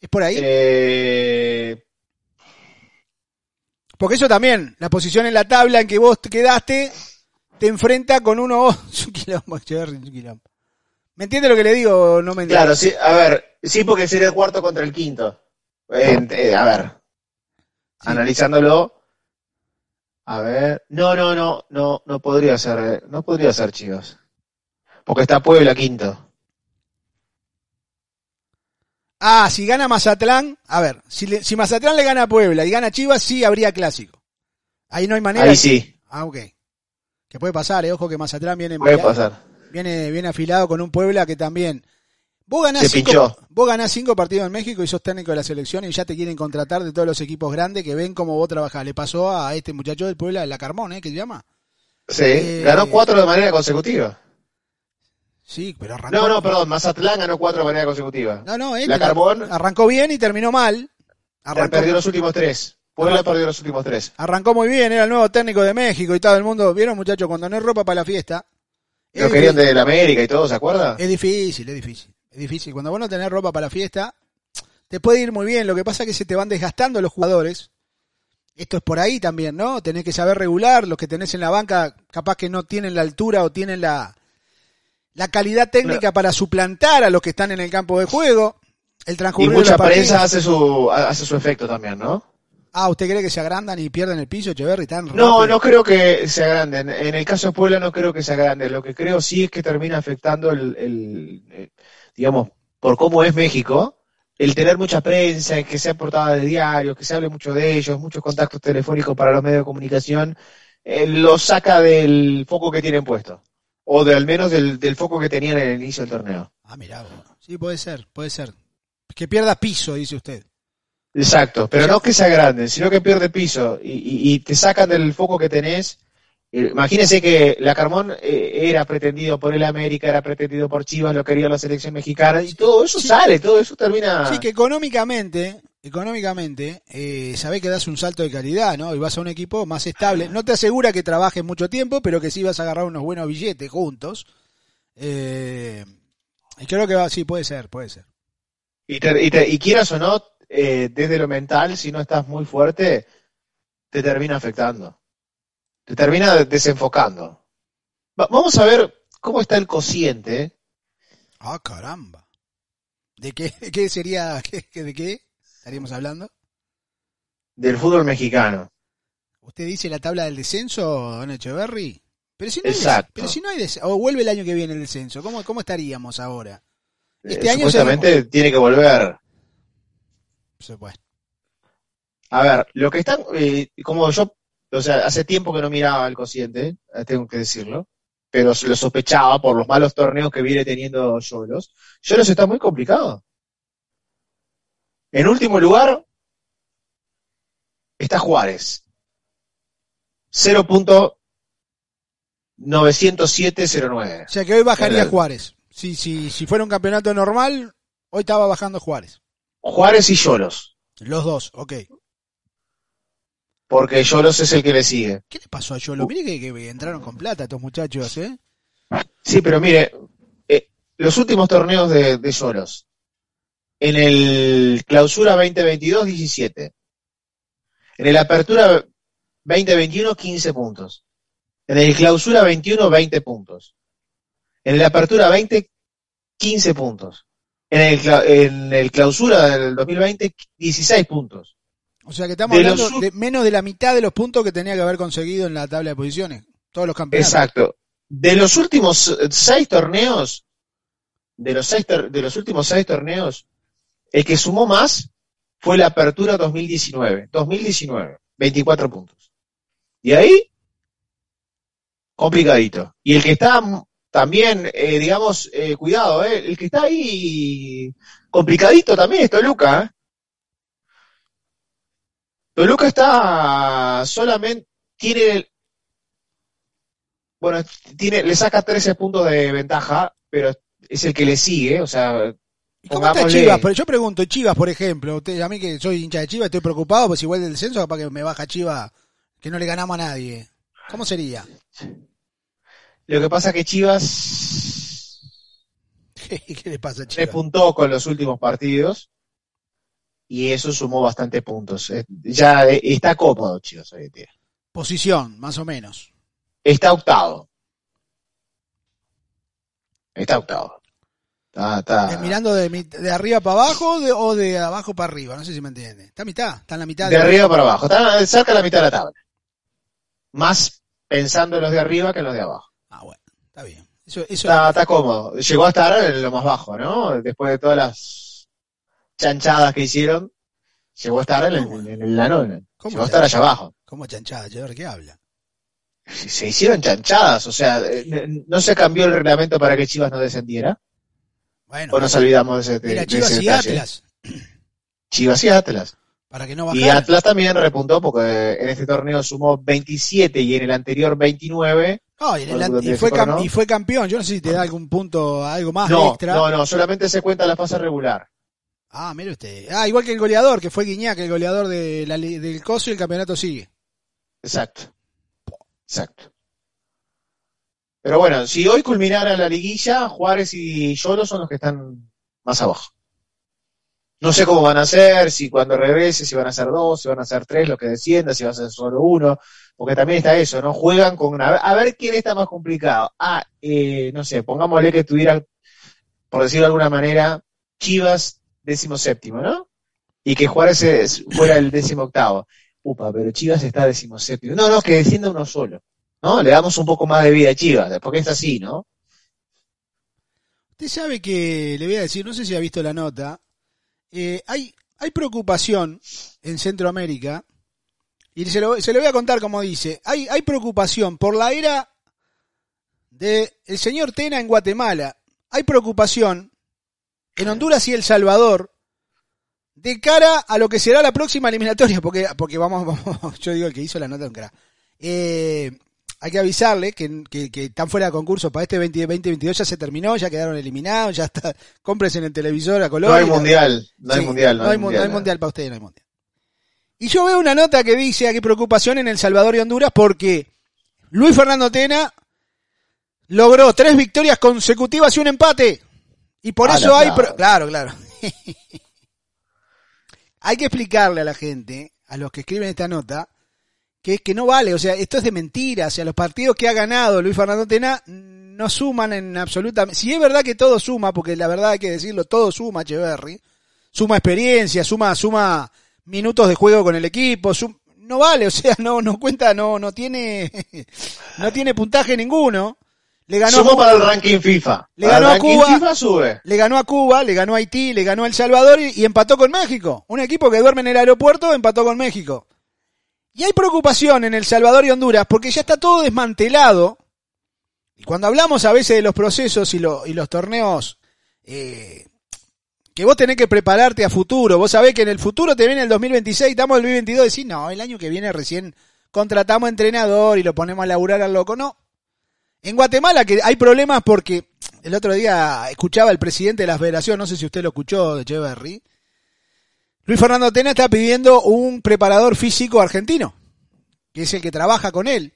¿Es por ahí? Eh, Porque eso también, la posición en la tabla en que vos te quedaste, te enfrenta con uno. Es un quilombo, Echeverry, es un quilombo. ¿Me entiende lo que le digo o no me entiende? claro, sí, a ver, sí, porque sería el cuarto contra el quinto. Eh, eh, a ver, analizándolo. A ver, no, no, no, no, no podría ser, eh, no podría ser Chivas. Porque está Puebla quinto. Ah, si gana Mazatlán, a ver, si, le- si Mazatlán le gana a Puebla y gana Chivas, sí habría clásico. Ahí no hay manera. Ahí sí, Ah, ok. Que puede pasar, eh. ojo que Mazatlán viene, puede pasar. Viene, viene afilado con un Puebla que también. Vos ganás, Se cinco, pinchó. vos ganás cinco partidos en México y sos técnico de la selección y ya te quieren contratar de todos los equipos grandes que ven cómo vos trabajás. Le pasó a este muchacho del Puebla, la Carmón, ¿eh? Que se llama. Sí, Eh, ganó cuatro de manera consecutiva. Sí, pero arrancó. No, no, perdón, Mazatlán ganó cuatro de manera consecutiva. No, no, este La Carbón- arrancó bien y terminó mal. Arrancó, Perdió los últimos tres. Puebla perdió los últimos tres. arrancó muy bien, era el nuevo técnico de México y todo el mundo. ¿Vieron, muchachos? Cuando no hay ropa para la fiesta. Lo querían difícil, de la América y todo, ¿se acuerda? es difícil, es difícil. Es difícil. Cuando vos no tenés ropa para la fiesta, te puede ir muy bien. Lo que pasa es que se te van desgastando los jugadores. Esto es por ahí también, ¿no? Tenés que saber regular. Los que tenés en la banca, capaz que no tienen la altura o tienen la, la calidad técnica para suplantar a los que están en el campo de juego, el Y transcurrir mucha prensa hace su, hace su efecto también, ¿no? Ah, ¿usted cree que se agrandan y pierden el piso, Echeverry, tan No, rápido? no creo que se agranden. En el caso de Puebla no creo que se agranden. Lo que creo sí es que termina afectando el, el- eh, digamos, por cómo es México, el tener mucha prensa, que sea portada de diarios, que se hable mucho de ellos, muchos contactos telefónicos para los medios de comunicación, eh, lo saca del foco que tienen puesto. O de al menos del, del foco que tenían en el inicio del torneo. Ah, mirá, vos. sí, puede ser, puede ser. Que pierda piso, dice usted. Exacto, pero no que se agranden, sino que pierde piso y, y- y te sacan del foco que tenés. Eh, Imagínense que la Carmón eh, era pretendido por el América, era pretendido por Chivas, lo quería la selección mexicana y todo eso Sí. sale, todo eso termina. Sí, que económicamente, económicamente, eh, sabés que das un salto de calidad, ¿no? Y vas a un equipo más estable. No te asegura que trabajes mucho tiempo, pero que sí vas a agarrar unos buenos billetes juntos. Eh, y creo que va, sí, puede ser, puede ser. Y, te- y te- y quieras o no, eh, desde lo mental, si no estás muy fuerte, te termina afectando. Te termina desenfocando. Va- vamos a ver cómo está el cociente. Ah, caramba. ¿De qué, de qué sería, de qué estaríamos hablando? del fútbol mexicano. ¿Usted dice la tabla del descenso, don Echeverry? Pero si no hay, Exacto. pero si no hay des- o vuelve el año que viene el descenso, ¿cómo, cómo estaríamos ahora? Este Eh, año supuestamente tiene que volver. Se- A ver, lo que están, eh, como yo, o sea, hace tiempo que no miraba el cociente, eh, tengo que decirlo, pero lo sospechaba por los malos torneos que viene teniendo Yolos. Yolos está muy complicado. En último lugar está Juárez. 0.90709. O sea que hoy bajaría Juárez. Si, si, si fuera un campeonato normal, hoy estaba bajando Juárez. Juárez y Yolos, Los dos, ok. porque Yolos es el que le sigue. ¿Qué le pasó a Yolo? Mire que, que entraron con plata estos muchachos, ¿eh? Sí, pero mire, eh, los últimos torneos de, de. En el Clausura 2022, 17. En el Apertura 2021, 15 puntos. En el Clausura 21, 20 puntos. En el Apertura 20, 15 puntos. En el, en el Clausura del 2020, 16 puntos. O sea que estamos De hablando los de menos de la mitad de los puntos que tenía que haber conseguido en la tabla de posiciones. Todos los campeonatos. Exacto. De los últimos seis torneos, de los, seis tor- de los últimos seis torneos, el que sumó más fue la Apertura 2019. 2019, 24 puntos. Y ahí, complicadito. Y el que está también, eh, digamos, eh, cuidado, eh, el que está ahí complicadito también es Toluca. ¿eh? Toluca está solamente, tiene bueno, tiene, le saca 13 puntos de ventaja, pero es el que le sigue, o sea, ¿Y cómo está Chivas? Pero yo pregunto, Chivas, por ejemplo, usted, a mí que soy hincha de Chivas, estoy preocupado, pues igual del descenso, capaz que me baja Chivas, que no le ganamos a nadie. ¿Cómo sería? Lo que pasa es que Chivas ¿Qué, le pasa a Chivas? repuntó con los últimos partidos y eso sumó bastante puntos. Eh, Ya eh, está cómodo Chivas hoy en día. Posición, más o menos. Está octavo. Está octavo. Está, está- Eh, mirando de, de arriba para abajo o de, o de abajo para arriba, no sé si me entiende. Está a mitad, está en la mitad. de arriba para abajo. Está cerca de la mitad de la tabla. Más pensando en los de arriba que en los de abajo. Está bien. Eso, eso, Está, está cómodo. Llegó a estar en lo más bajo, ¿no? Después de todas las chanchadas que hicieron, llegó a estar en, el- en la nona. ¿Cómo Llegó a estar allá abajo. ¿Cómo chanchada? Che, a ver qué habla. Se hicieron chanchadas, o sea, eh, no se cambió el reglamento para que Chivas no descendiera. Bueno, O nos olvidamos de ese, de- mira, de Chivas ese y detalle. Atlas, Chivas y Atlas. para que no Y bajaran. Atlas también repuntó porque en este torneo sumó 27 y en el anterior 29. No, y, el- fue coronó. y fue campeón. Yo no sé si te da algún punto, algo más No, extra. no, no, solamente se cuenta la fase regular. Ah, mire usted. Ah, igual que el goleador, que fue Guiñac, el goleador de la del coso y el campeonato sigue. Exacto. Exacto. Pero bueno, si hoy culminara la liguilla, Juárez y Yolo son los que están más abajo. No sé cómo van a ser, si cuando regrese, si van a ser dos, si van a ser tres, los que desciendan, si va a ser solo uno, porque también está eso, ¿no? Juegan con a ver, quién está más complicado. Ah, eh, no sé, pongámosle que tuvieran, por decirlo de alguna manera, Chivas décimo séptimo, ¿no? Y que Juárez fuera el décimo octavo. Upa, pero Chivas está décimo séptimo. No, no, que descienda uno solo, ¿no? Le damos un poco más de vida a Chivas, porque es así, ¿no? Usted sabe que, le voy a decir, no sé si ha visto la nota, eh, hay, hay preocupación en Centroamérica, y se lo, se lo voy a contar como dice, hay, hay preocupación por la era del el señor Tena en Guatemala, hay preocupación en Honduras y El Salvador de cara a lo que será la próxima eliminatoria, porque, porque vamos, vamos, yo digo el que hizo la nota de un crack. Eh, hay que avisarle que, que, que están fuera de concurso para este 20 2022, ya se terminó, ya quedaron eliminados, ya está, compres en el televisor a color. No hay mundial, no hay mundial, no hay, mu- no hay mundial para ustedes, no hay mundial. Y yo veo una nota que dice aquí preocupación en El Salvador y Honduras porque Luis Fernando Tena logró tres victorias consecutivas y un empate. Y por Ah, eso hay... Claro, claro. hay que explicarle a la gente, a los que escriben esta nota, que es que no vale, o sea, esto es de mentira, o sea, los partidos que ha ganado Luis Fernando Tena no suman en absolutamente... Si es verdad que todo suma, porque la verdad hay que decirlo, todo suma, Echeverry, suma experiencia, suma, suma minutos de juego con el equipo, sum- no vale, o sea, no, no cuenta, no, no tiene, no tiene puntaje ninguno. Le ganó, Sumo para el ranking FIFA. Le Para ganó a Cuba. FIFA sube. le ganó a Cuba, le ganó a Haití, le ganó a El Salvador y, y empató con México. Un equipo que duerme en el aeropuerto empató con México. Y hay preocupación en El Salvador y Honduras porque ya está todo desmantelado. Y cuando hablamos a veces de los procesos y, lo- y los torneos, eh, que vos tenés que prepararte a futuro. Vos sabés que en el futuro te viene el 2026, estamos el 2022 y decís, no, el año que viene recién contratamos entrenador y lo ponemos a laburar al loco. No. En Guatemala que hay problemas porque el otro día escuchaba el presidente de la federación, no sé si usted lo escuchó, de Echeverry. Luis Fernando Tena está pidiendo un preparador físico argentino, que es el que trabaja con él.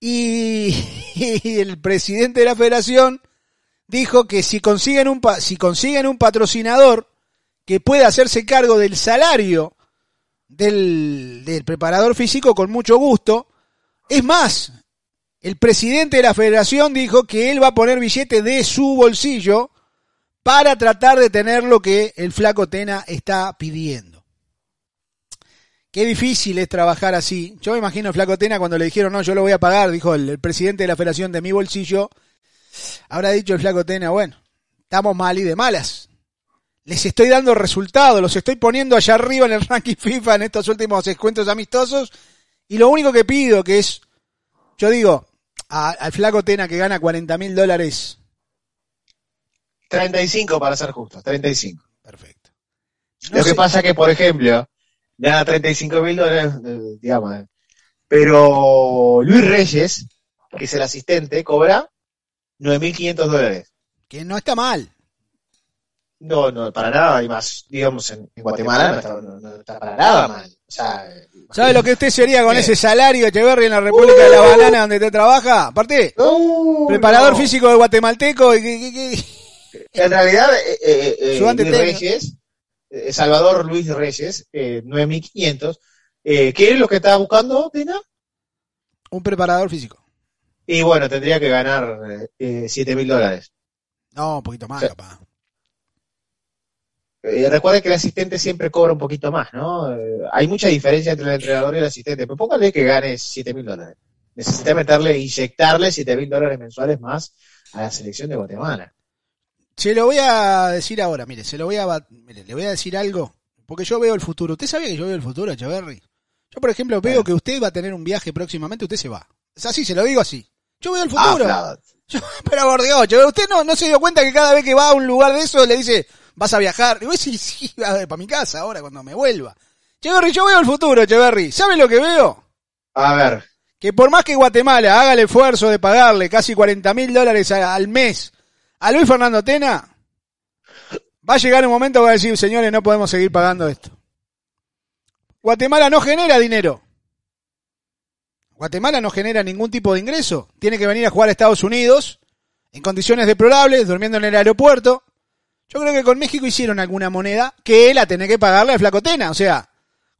Y el presidente de la federación dijo que si consiguen un si consiguen un patrocinador que pueda hacerse cargo del salario del, del preparador físico con mucho gusto, es más, el presidente de la federación dijo que él va a poner billete de su bolsillo para tratar de tener lo que el flaco Tena está pidiendo. Qué difícil es trabajar así. Yo me imagino el flaco Tena cuando le dijeron, no, yo lo voy a pagar, dijo el presidente de la federación de mi bolsillo. Habrá dicho el flaco Tena, bueno, estamos mal y de malas. Les estoy dando resultados, los estoy poniendo allá arriba en el ranking FIFA en estos últimos encuentros amistosos. Y lo único que pido que es, yo digo, a- al flaco Tena que gana 40 mil dólares. 35 para ser justos, 35. Perfecto. No Lo que pasa que, por ejemplo, gana 35 mil dólares, eh, digamos, eh, pero Luis Reyes, que es el asistente, cobra 9.500 dólares. que no está mal. No, no, para nada, y más, digamos, en, en Guatemala no está, no- no está para nada mal. O sea, eh, ¿Sabe lo que usted sería con ¿Qué? ese salario, Echeverry, en la República de la Banana donde usted trabaja? Aparte, preparador no. físico de guatemalteco. y En realidad, eh, eh, eh, Luis. Reyes, eh, Salvador Luis Reyes, eh, 9.500, eh, ¿qué es lo que estaba buscando, Tina? Un preparador físico. Y bueno, tendría que ganar eh, 7.000 dólares. No, un poquito más, capaz. Eh, recuerden que el asistente siempre cobra un poquito más, ¿no? Eh, hay mucha diferencia entre el entrenador y el asistente, pero póngale que gane 7.000 dólares. Necesita meterle, inyectarle 7.000 dólares mensuales más a la selección de Guatemala. Se lo voy a decir ahora, mire, se lo voy a, mire, le voy a decir algo, porque yo veo el futuro. ¿Usted sabía que yo veo el futuro, Echeverry? Yo, por ejemplo, veo Bueno. que usted va a tener un viaje próximamente, usted se va. Es así, se lo digo así. Yo veo el Ah, futuro. Yo- pero por Dios, Echeverry, usted no, no se dio cuenta que cada vez que va a un lugar de eso le dice, vas a viajar. Y voy sí, sí, para mi casa ahora cuando me vuelva. Echeverry, yo veo el futuro, Echeverry. ¿Sabe lo que veo? A ver, que por más que Guatemala haga el esfuerzo de pagarle casi 40 mil dólares al mes a Luis Fernando Tena, va a llegar un momento que va a decir, señores, no podemos seguir pagando esto. Guatemala no genera dinero. Guatemala no genera ningún tipo de ingreso. Tiene que venir a jugar a Estados Unidos en condiciones deplorables, durmiendo en el aeropuerto. Yo creo que con México hicieron alguna moneda que la tenés que pagarle al Flacotena. O sea,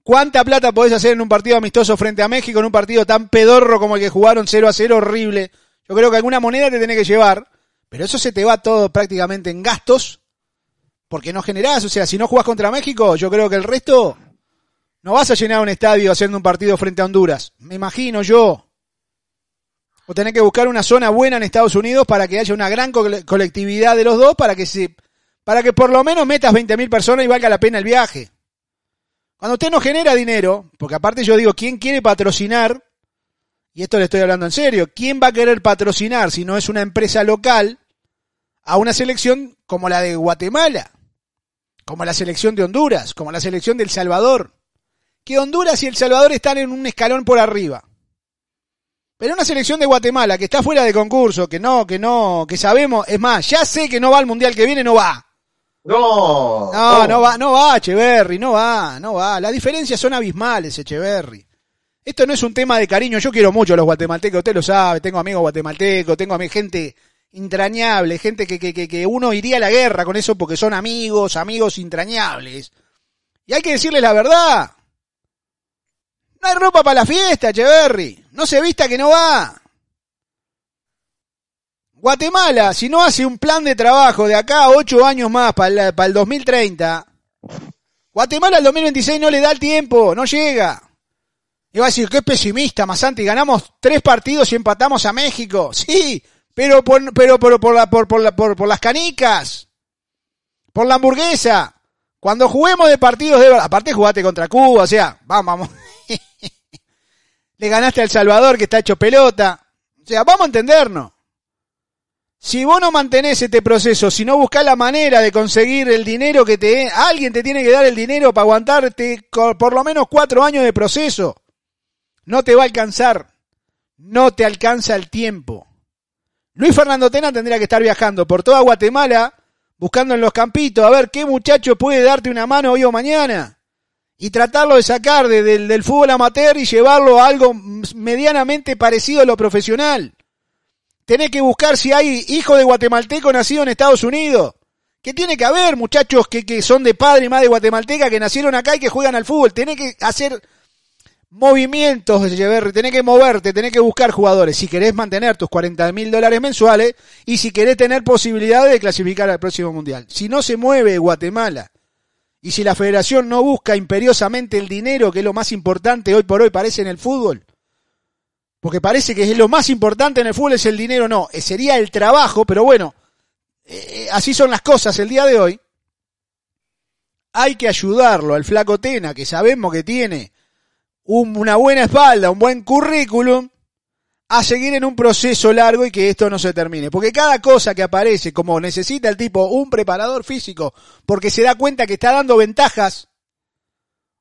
¿cuánta plata podés hacer en un partido amistoso frente a México, en un partido tan pedorro como el que jugaron 0 a 0, horrible? Yo creo que alguna moneda te tenés que llevar, pero eso se te va todo prácticamente en gastos, porque no generás. O sea, si no jugás contra México, yo creo que el resto no vas a llenar un estadio haciendo un partido frente a Honduras. Me imagino yo. O tenés que buscar una zona buena en Estados Unidos para que haya una gran colectividad de los dos, para que se para que por lo menos metas 20.000 personas y valga la pena el viaje. Cuando usted no genera dinero, porque aparte yo digo, ¿quién quiere patrocinar? Y esto le estoy hablando en serio, ¿quién va a querer patrocinar si no es una empresa local a una selección como la de Guatemala, como la selección de Honduras, como la selección de El Salvador? Que Honduras y El Salvador están en un escalón por arriba. Pero una selección de Guatemala que está fuera de concurso, que no, que no, que sabemos, es más, ya sé que no va al mundial que viene, no va. No. No, no va, no va, Echeverry, no va, no va. Las diferencias son abismales, Echeverry. Esto no es un tema de cariño, yo quiero mucho a los guatemaltecos, usted lo sabe, tengo amigos guatemaltecos, tengo a mi gente entrañable, gente que, que, que, que uno iría a la guerra con eso porque son amigos, amigos entrañables. Y hay que decirles la verdad. No hay ropa para la fiesta, Echeverry. No se vista que no va. Guatemala, si no hace un plan de trabajo de acá a ocho años más para el, 2030, Guatemala al 2026 no le da el tiempo, no llega. Y va a decir, qué pesimista, Masanti, ganamos tres partidos y empatamos a México. Sí, pero por, pero, por, la, por, por, por las canicas, por la hamburguesa. Cuando juguemos de partidos de aparte jugaste contra Cuba, o sea, vamos, vamos. Le ganaste al Salvador que está hecho pelota. O sea, vamos a entendernos. Si vos no mantenés este proceso, si no buscás la manera de conseguir el dinero que te... Alguien te tiene que dar el dinero para aguantarte por lo menos cuatro años de proceso. No te va a alcanzar. No te alcanza el tiempo. Luis Fernando Tena tendría que estar viajando por toda Guatemala, buscando en los campitos, a ver qué muchacho puede darte una mano hoy o mañana. Y tratarlo de sacar del, fútbol amateur y llevarlo a algo medianamente parecido a lo profesional. Tenés que buscar si hay hijo de guatemalteco nacido en Estados Unidos. ¿Qué tiene que haber muchachos que, que son de padre y madre guatemalteca que nacieron acá y que juegan al fútbol. Tenés que hacer movimientos, tenés que moverte, tenés que buscar jugadores. Si querés mantener tus 40 mil dólares mensuales y si querés tener posibilidades de clasificar al próximo mundial. Si no se mueve Guatemala y si la federación no busca imperiosamente el dinero, que es lo más importante hoy por hoy parece en el fútbol, porque parece que es lo más importante en el fútbol es el dinero, no, eh, sería el trabajo, pero bueno, eh, así son las cosas el día de hoy. Hay que ayudarlo al flaco Tena, que sabemos que tiene una buena espalda, un buen currículum, a seguir en un proceso largo y que esto no se termine. Porque cada cosa que aparece, como necesita el tipo un preparador físico, porque se da cuenta que está dando ventajas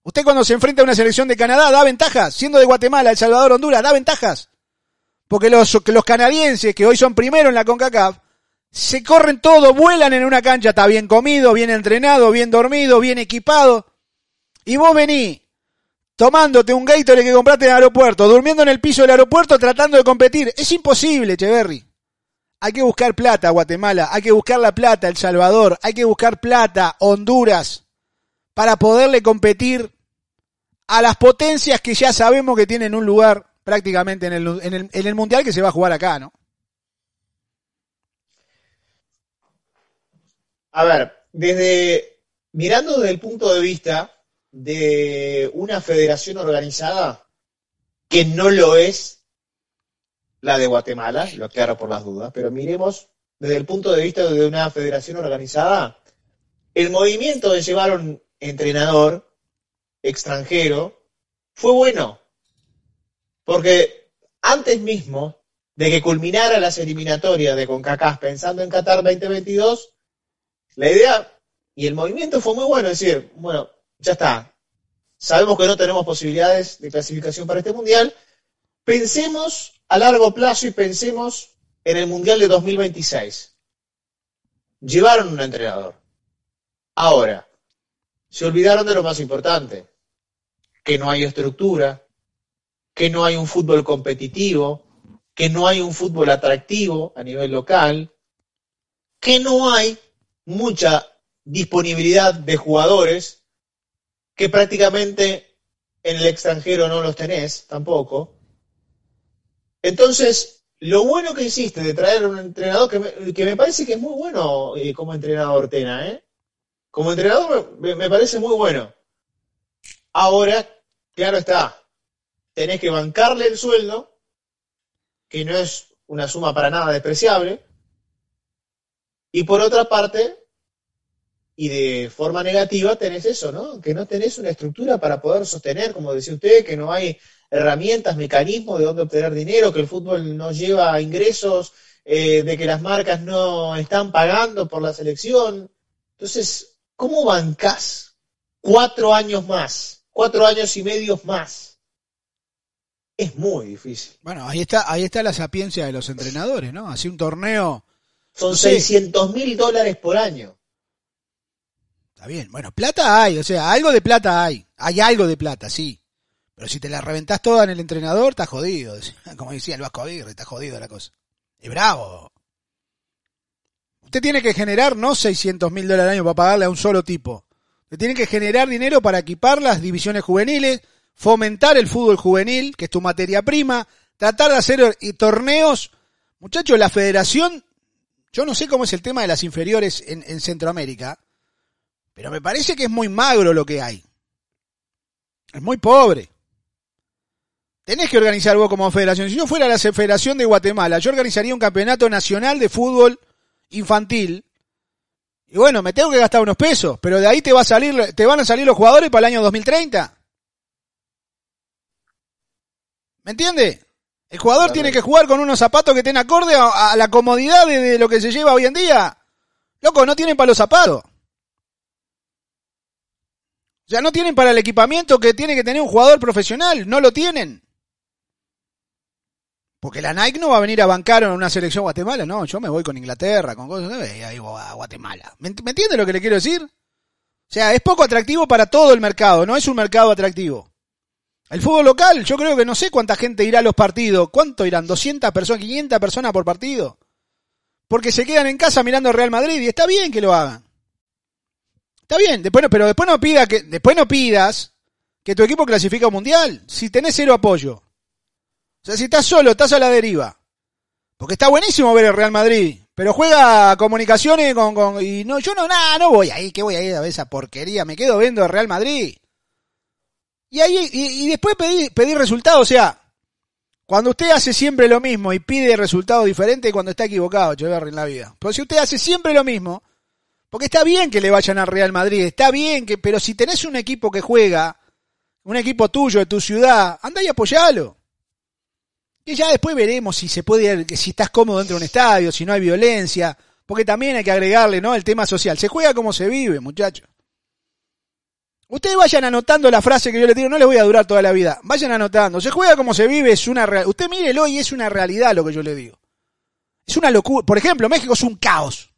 Usted cuando se enfrenta a una selección de Canadá da ventajas, siendo de Guatemala, El Salvador, Honduras, da ventajas. Porque los, los canadienses, que hoy son primero en la CONCACAF, se corren todo, vuelan en una cancha, está bien comido, bien entrenado, bien dormido, bien equipado. Y vos venís tomándote un Gatorade que compraste en el aeropuerto, durmiendo en el piso del aeropuerto tratando de competir. Es imposible, Cheverry. Hay que buscar plata, Guatemala. Hay que buscar la plata, El Salvador. Hay que buscar plata, Honduras para poderle competir a las potencias que ya sabemos que tienen un lugar prácticamente en el, en el, en el Mundial que se va a jugar acá, ¿no? A ver, desde mirando desde el punto de vista de una federación organizada que no lo es la de Guatemala, lo aclaro por las dudas, pero miremos desde el punto de vista de una federación organizada, el movimiento de llevar un, entrenador extranjero fue bueno. Porque antes mismo de que culminara las eliminatorias de CONCACAF pensando en Qatar 2022, la idea y el movimiento fue muy bueno. Es decir, bueno, ya está. Sabemos que no tenemos posibilidades de clasificación para este mundial. Pensemos a largo plazo y pensemos en el mundial de 2026. Llevaron un entrenador. Ahora, se olvidaron de lo más importante, que no hay estructura, que no hay un fútbol competitivo, que no hay un fútbol atractivo a nivel local, que no hay mucha disponibilidad de jugadores que prácticamente en el extranjero no los tenés tampoco. Entonces, lo bueno que hiciste de traer un entrenador que me, que me parece que es muy bueno eh, como entrenador, Tena, ¿eh? Como entrenador me, me parece muy bueno. Ahora, claro está, tenés que bancarle el sueldo, que no es una suma para nada despreciable, y por otra parte, y de forma negativa, tenés eso, ¿no? Que no tenés una estructura para poder sostener, como decía usted, que no hay herramientas, mecanismos de dónde obtener dinero, que el fútbol no lleva ingresos, eh, de que las marcas no están pagando por la selección. Entonces, ¿cómo bancás cuatro años más, cuatro años y medio más? Es muy difícil. Bueno, ahí está, ahí está la sapiencia de los entrenadores, ¿no? Así un torneo. Son No sé. 600 mil dólares por año. Está bien. Bueno, plata hay, o sea, algo de plata hay. Hay algo de plata, sí. Pero si te la reventás toda en el entrenador, estás jodido. Como decía el Vasco Aguirre, está jodido la cosa. Es bravo. Usted tiene que generar no 600 mil dólares al año para pagarle a un solo tipo. Usted tiene que generar dinero para equipar las divisiones juveniles, fomentar el fútbol juvenil, que es tu materia prima, tratar de hacer torneos. Muchachos, la federación, yo no sé cómo es el tema de las inferiores en Centroamérica, pero me parece que es muy magro lo que hay. Es muy pobre. Tenés que organizar vos como federación. Si yo fuera la Federación de Guatemala, yo organizaría un campeonato nacional de fútbol infantil. Y bueno, me tengo que gastar unos pesos, pero de ahí te va a salir, te van a salir los jugadores para el año 2030. ¿Me entiende? El jugador tiene que jugar con unos zapatos que estén acorde a, a la comodidad de, de lo que se lleva hoy en día. Loco, no tienen para los zapatos. Sea, no tienen para el equipamiento que tiene que tener un jugador profesional, no lo tienen. Porque la Nike no va a venir a bancar en una selección Guatemala, no, yo me voy con Inglaterra, con cosas, y ahí voy a Guatemala. ¿Me, me entiende lo que le quiero decir? O sea, es poco atractivo para todo el mercado, no es un mercado atractivo. El fútbol local, yo creo que no sé cuánta gente irá a los partidos. ¿Cuánto irán? ¿200 personas, 500 personas por partido? Porque se quedan en casa mirando Real Madrid y está bien que lo hagan. Está bien, después no, pero después no pida que, después no pidas que tu equipo clasifica un mundial. Si tenés cero apoyo. O sea, si estás solo, estás a la deriva. Porque está buenísimo ver el Real Madrid. Pero juega comunicaciones con, y no, yo no, nada, no voy ahí, que voy a ir a ver esa porquería, me quedo viendo el Real Madrid. Y ahí, y, después pedir, pedir resultados, o sea, cuando usted hace siempre lo mismo y pide resultados diferentes cuando está equivocado, Echeverri, en la vida. Pero si usted hace siempre lo mismo, porque está bien que le vayan al Real Madrid, está bien que, pero si tenés un equipo que juega, un equipo tuyo de tu ciudad, anda y apoyalo. Y ya después veremos si se puede, si estás cómodo dentro de un estadio, si no hay violencia, porque también hay que agregarle, ¿no? El tema social. Se juega como se vive, muchachos. Ustedes vayan anotando la frase que yo les digo, no les voy a durar toda la vida. Vayan anotando. Se juega como se vive, es una realidad. Usted mírelo y es una realidad lo que yo le digo. Es una locura. Por ejemplo, México es un caos.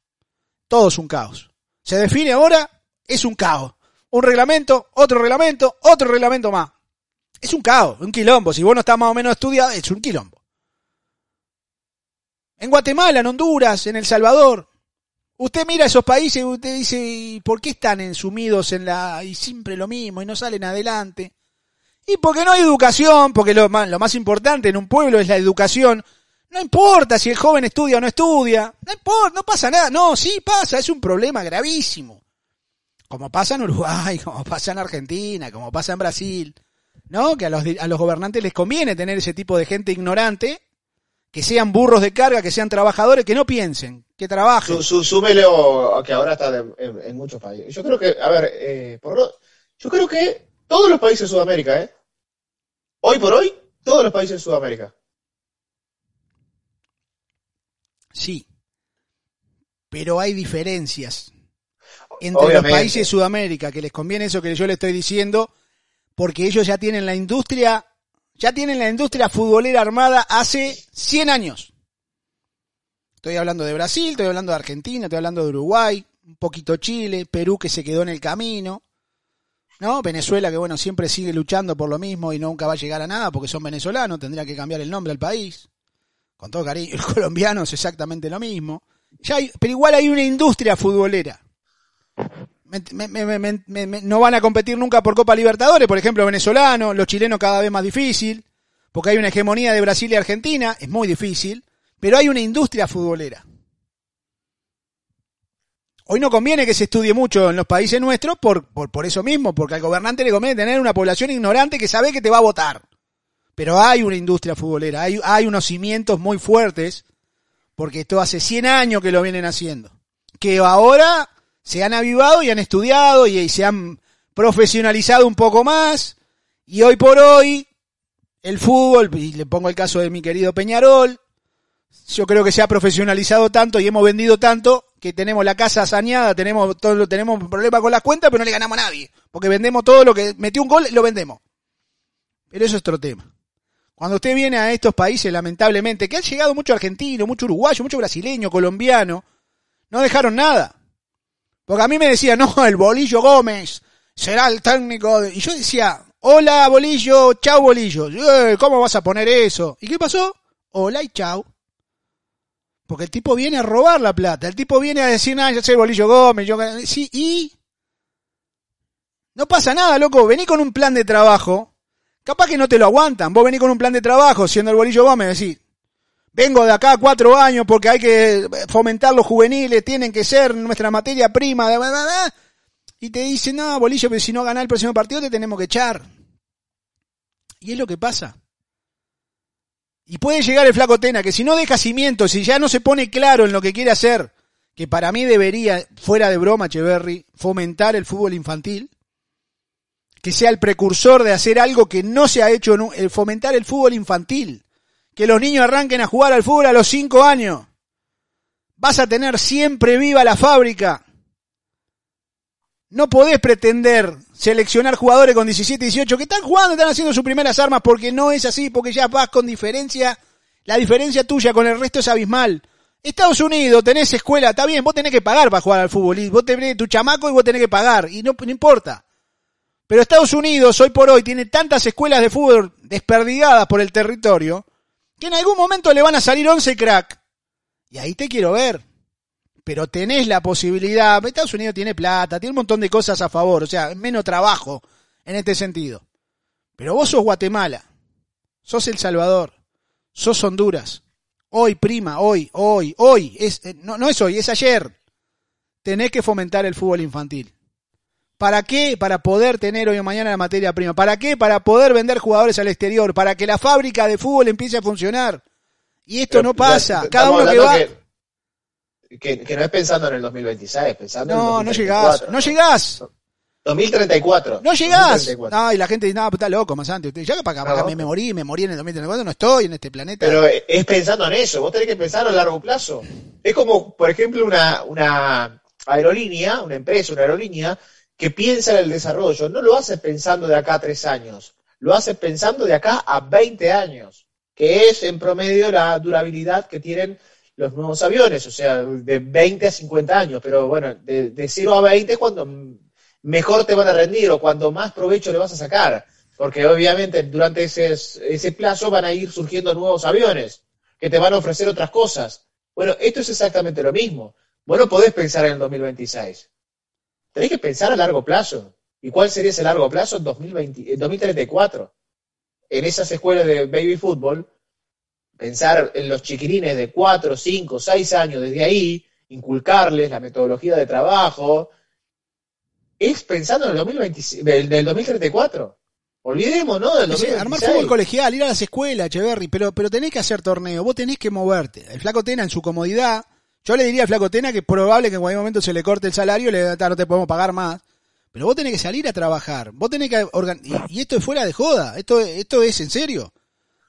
Todo es un caos. Se define ahora, es un caos. Un reglamento, otro reglamento, otro reglamento más. Es un caos, un quilombo. Si vos no estás más o menos estudiado, es un quilombo. En Guatemala, en Honduras, en El Salvador. Usted mira esos países y usted dice, ¿y por qué están ensumidos en la... y siempre lo mismo y no salen adelante? Y porque no hay educación, porque lo más, lo más importante en un pueblo es la educación. No importa si el joven estudia o no estudia. No importa, no pasa nada. No, sí pasa, es un problema gravísimo. Como pasa en Uruguay, como pasa en Argentina, como pasa en Brasil. ¿No? Que a los, a los gobernantes les conviene tener ese tipo de gente ignorante, que sean burros de carga, que sean trabajadores, que no piensen, que trabajen. Su, súmelo que ahora está en muchos países. Yo creo que, a ver, eh, por lo- yo creo que todos los países de Sudamérica, ¿eh? Hoy por hoy, todos los países de Sudamérica. Sí. Pero hay diferencias entre Obviamente. los países de Sudamérica, que les conviene eso que yo le estoy diciendo, porque ellos ya tienen la industria, ya tienen la industria futbolera armada hace 100 años. Estoy hablando de Brasil, estoy hablando de Argentina, estoy hablando de Uruguay, un poquito Chile, Perú que se quedó en el camino, ¿no? Venezuela que bueno, siempre sigue luchando por lo mismo y nunca va a llegar a nada porque son venezolanos, tendría que cambiar el nombre al país. Con todo cariño, el colombiano es exactamente lo mismo. Pero igual hay una industria futbolera. me- me- me- no van a competir nunca por Copa Libertadores, por ejemplo, venezolanos, los chilenos cada vez más difícil, porque hay una hegemonía de Brasil y Argentina, es muy difícil, pero hay una industria futbolera. Hoy no conviene que se estudie mucho en los países nuestros por, por, por eso mismo, porque al gobernante le conviene tener una población ignorante que sabe que te va a votar. Pero hay una industria futbolera, hay, hay unos cimientos muy fuertes, porque esto hace 100 años que lo vienen haciendo. Que ahora se han avivado y han estudiado y, se han profesionalizado un poco más. Y hoy por hoy, el fútbol, y le pongo el caso de mi querido Peñarol, yo creo que se ha profesionalizado tanto y hemos vendido tanto que tenemos la casa saneada, tenemos todo, tenemos problemas con las cuentas, pero no le ganamos a nadie. Porque vendemos todo lo que metió un gol, lo vendemos. Pero eso es otro tema. Cuando usted viene a estos países, lamentablemente, que han llegado mucho argentino, mucho uruguayo, mucho brasileño, colombiano, no dejaron nada. Porque a mí me decían, no, el Bolillo Gómez será el técnico. de-". Y yo decía, hola Bolillo, chau Bolillo. "Eh, ¿Cómo vas a poner eso? ¿Y qué pasó? Hola y chau. Porque el tipo viene a robar la plata. El tipo viene a decir, ah, yo soy Bolillo Gómez. Yo... Sí, y... No pasa nada, loco. Vení con un plan de trabajo. Capaz que no te lo aguantan. Vos venís con un plan de trabajo, siendo el Bolillo Gómez, decís, vengo de acá cuatro años porque hay que fomentar los juveniles, tienen que ser nuestra materia prima. bla, bla". Y te dicen, no, Bolillo, pero si no ganás el próximo partido te tenemos que echar. Y es lo que pasa. Y puede llegar el flaco Tena, que si no deja cimientos, si ya no se pone claro en lo que quiere hacer, que para mí debería, fuera de broma, Echeverry, fomentar el fútbol infantil, que sea el precursor de hacer algo que no se ha hecho, nu- el fomentar el fútbol infantil, que los niños arranquen a jugar al fútbol a los cinco años. Vas a tener siempre viva la fábrica. No podés pretender seleccionar jugadores con 17 y 18 que están jugando, están haciendo sus primeras armas porque no es así, porque ya vas con diferencia. La diferencia tuya con el resto es abismal. Estados Unidos, tenés escuela, está bien, vos tenés que pagar para jugar al fútbol. Y vos tenés tu chamaco y vos tenés que pagar. Y no importa. Pero Estados Unidos, hoy por hoy, tiene tantas escuelas de fútbol desperdigadas por el territorio, que en algún momento le van a salir 11 crack. Y ahí te quiero ver pero tenés la posibilidad. Estados Unidos tiene plata, tiene un montón de cosas a favor, o sea, menos trabajo en este sentido. Pero vos sos Guatemala, sos El Salvador, sos Honduras. Hoy, prima, hoy, hoy, hoy, es, eh, no, no es hoy, es ayer. Tenés que fomentar el fútbol infantil. ¿Para qué? Para poder tener hoy o mañana la materia prima. ¿Para qué? Para poder vender jugadores al exterior. Para que la fábrica de fútbol empiece a funcionar. Y esto no pasa. Cada uno que va. Que, que- que no es pensando en el 2026, pensando en el No, no 2034. llegás, no llegás. 2034. No llegás. 2034. No, y la gente dice, no, pues está loco, más antes. Usted, ya que para acá, para acá No. me, me morí, me morí en el 2034, no estoy en este planeta. Pero es pensando en eso, vos tenés que pensar a largo plazo. Es como, por ejemplo, una, una aerolínea, una empresa, una aerolínea, que piensa en el desarrollo. No lo hace pensando de acá a tres años, lo hace pensando de acá a 20 años, que es en promedio la durabilidad que tienen los nuevos aviones, o sea, de 20 a 50 años. Pero bueno, de, de 0 a 20 es cuando mejor te van a rendir o cuando más provecho le vas a sacar. Porque obviamente durante ese, ese plazo van a ir surgiendo nuevos aviones que te van a ofrecer otras cosas. Bueno, esto es exactamente lo mismo. Vos no podés pensar en el 2026. Tenés que pensar a largo plazo. ¿Y cuál sería ese largo plazo? En 2020, en 2034. En esas escuelas de baby fútbol, pensar en los chiquirines de 4, 5, 6 años desde ahí, inculcarles la metodología de trabajo, es pensando en el 2020, del, del 2034. Olvidemos, ¿no? Del Dice, 2026. armar fútbol colegial, ir a las escuelas, Echeverry, pero, pero tenés que hacer torneo, vos tenés que moverte. El Flaco Tena en su comodidad, yo le diría al Flaco Tena que es probable que en cualquier momento se le corte el salario y le diga, "Ta, no te podemos pagar más. Pero vos tenés que salir a trabajar, vos tenés que y, y esto es fuera de joda, esto, esto es en serio.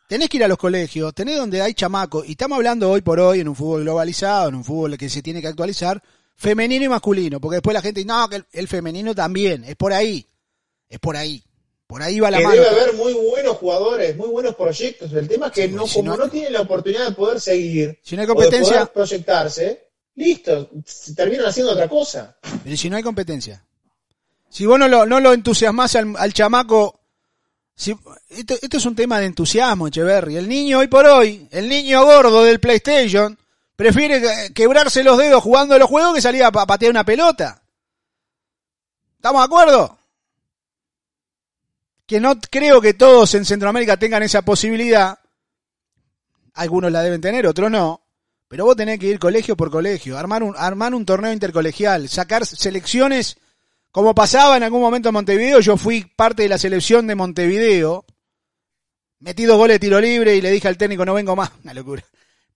Tenés que ir a los colegios, tenés donde hay chamacos, y estamos hablando hoy por hoy en un fútbol globalizado, en un fútbol que se tiene que actualizar, femenino y masculino, porque después la gente dice, no, que el femenino también, es por ahí, es por ahí, por ahí va la que mano. debe haber muy buenos jugadores, muy buenos proyectos. El tema es que Sí, no, si como no- no, tienen la oportunidad de poder seguir, Si no hay o de poder proyectarse, listo, se terminan haciendo otra cosa. Pero si no hay competencia. Si vos no lo, no lo entusiasmás al, al chamaco. Si, esto, esto es un tema de entusiasmo, Echeverry. El niño hoy por hoy, el niño gordo del PlayStation, prefiere que- quebrarse los dedos jugando a los juegos que salir a pa- patear una pelota. ¿Estamos de acuerdo? Que no creo que todos en Centroamérica tengan esa posibilidad. Algunos la deben tener, otros no. Pero vos tenés que ir colegio por colegio, armar un, armar un torneo intercolegial, sacar selecciones como pasaba en algún momento en Montevideo. Yo fui parte de la selección de Montevideo. Metí dos goles de tiro libre y le dije al técnico no vengo más. Una locura.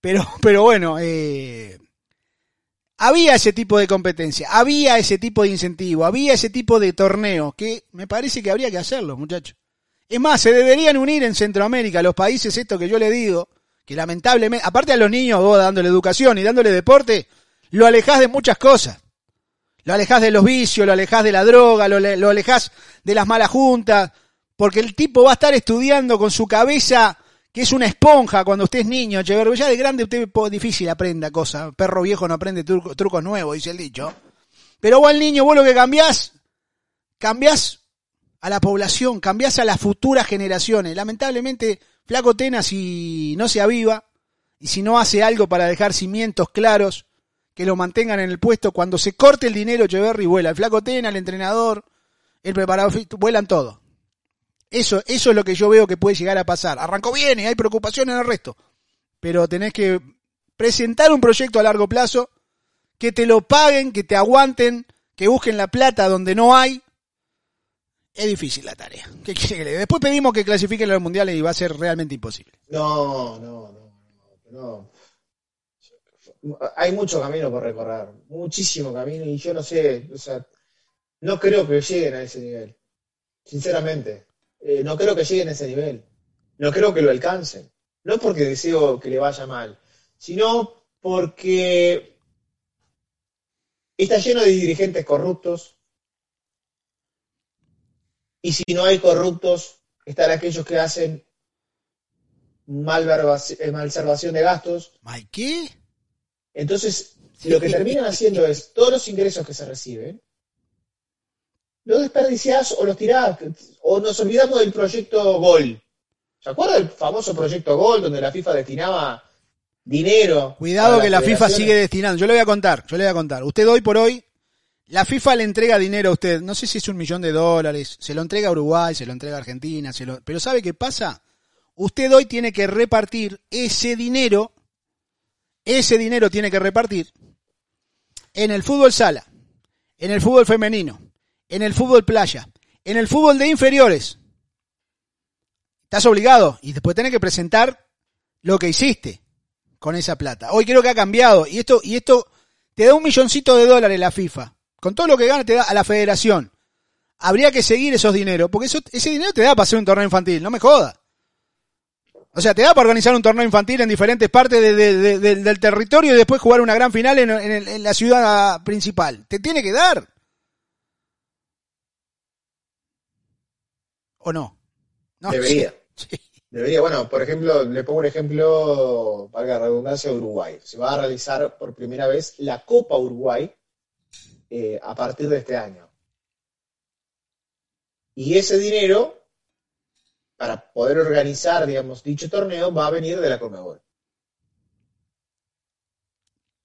Pero, pero bueno, eh, había ese tipo de competencia, había ese tipo de incentivo, había ese tipo de torneo que me parece que habría que hacerlo, muchachos. Es más, se deberían unir en Centroamérica los países, esto que yo le digo, que lamentablemente, aparte a los niños, vos dándole educación y dándole deporte, lo alejás de muchas cosas. Lo alejás de los vicios, lo alejás de la droga, lo, lo alejás de las malas juntas, porque el tipo va a estar estudiando con su cabeza que es una esponja cuando usted es niño, Echeverría. Ya de grande usted difícil aprenda cosas. Perro viejo no aprende trucos nuevos, dice el dicho. Pero vos al niño, vos lo que cambiás, cambiás a la población, cambiás a las futuras generaciones. Lamentablemente, Flaco Tena, si no se aviva y si no hace algo para dejar cimientos claros que lo mantengan en el puesto, cuando se corte el dinero, Echeverry vuela. El Flaco Tena, el entrenador, el preparador, vuelan todos. Eso, eso es lo que yo veo que puede llegar a pasar. Arrancó bien y hay preocupación en el resto. Pero tenés que presentar un proyecto a largo plazo, que te lo paguen, que te aguanten, que busquen la plata donde no hay. Es difícil la tarea. ¿Qué Después pedimos que clasifiquen a los mundiales y va a ser realmente imposible. No, no, no, no. Hay mucho camino por recorrer, muchísimo camino y yo no sé, o sea, no creo que lleguen a ese nivel, sinceramente. Eh, no creo que lleguen a ese nivel. No creo que lo alcancen. No porque deseo que le vaya mal, sino porque está lleno de dirigentes corruptos. Y si no hay corruptos, están aquellos que hacen eh, malversación de gastos. ¿Qué? Entonces, lo que terminan haciendo es todos los ingresos que se reciben los desperdiciás o los tirás, o nos olvidamos del proyecto Gol. ¿Se acuerda del famoso proyecto Gol donde la FIFA destinaba dinero? Cuidado que la FIFA sigue destinando. Yo le voy a contar, yo le voy a contar. Usted hoy por hoy, la FIFA le entrega dinero a usted. No sé si es un millón de dólares. Se lo entrega a Uruguay, se lo entrega a Argentina. Se lo... Pero ¿sabe qué pasa? Usted hoy tiene que repartir ese dinero. Ese dinero tiene que repartir en el fútbol sala, en el fútbol femenino, en el fútbol playa, en el fútbol de inferiores. Estás obligado y después tenés que presentar lo que hiciste con esa plata. Hoy creo que ha cambiado y esto, y esto te da un milloncito de dólares la FIFA. Con todo lo que gana te da a la federación. Habría que seguir esos dineros, porque eso, ese dinero te da para hacer un torneo infantil, no me jodas. O sea, te da para organizar un torneo infantil en diferentes partes del territorio y después jugar una gran final en la ciudad principal. Te tiene que dar. ¿O no? Debería. Debería, bueno, por ejemplo, le pongo un ejemplo, valga la redundancia, Uruguay. Se va a realizar por primera vez la Copa Uruguay eh, a partir de este año. Y ese dinero, para poder organizar, digamos, dicho torneo, va a venir de la Conmebol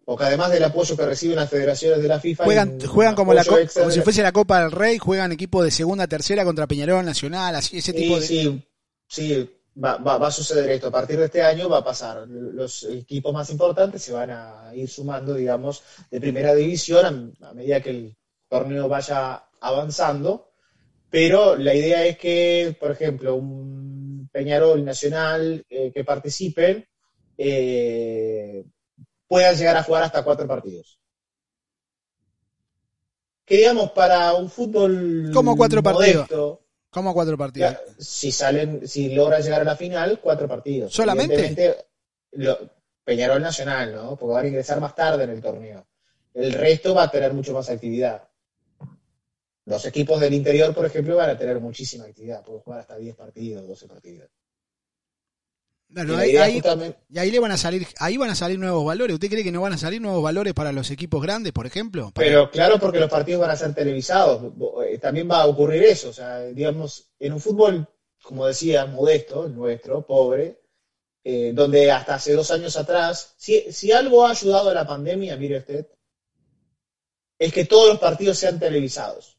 porque además del apoyo que reciben las federaciones de la FIFA. Juegan, juegan como, la, como si fuese la Copa del Rey, juegan equipo de segunda, tercera contra Peñarol Nacional, así, ese tipo de. Sí, sí, va, va, a suceder esto. A partir de este año va a pasar. Los equipos más importantes se van a ir sumando, digamos, de primera división a, medida que el torneo vaya avanzando. Pero la idea es que, por ejemplo, un Peñarol Nacional eh, que participen. Eh, puedan llegar a jugar hasta cuatro partidos. Que digamos, para un fútbol. ¿Cómo cuatro partidos? ¿Cómo cuatro partidos? si salen, si logran llegar a la final, cuatro partidos. ¿Solamente? Peñarol Nacional, ¿no? Porque van a ingresar más tarde en el torneo. El resto va a tener mucho más actividad. Los equipos del interior, por ejemplo, van a tener muchísima actividad. Pueden jugar hasta 10 partidos, 12 partidos y ahí le van a salir, ahí van a salir nuevos valores. ¿Usted cree que no van a salir nuevos valores para los equipos grandes, por ejemplo? Pero claro, porque los partidos van a ser televisados. Eh, también va a ocurrir eso. O sea, digamos, en un fútbol, como decía, modesto, nuestro, pobre, eh, donde hasta hace dos años atrás, si, si algo ha ayudado a la pandemia, mire usted, es que todos los partidos sean televisados.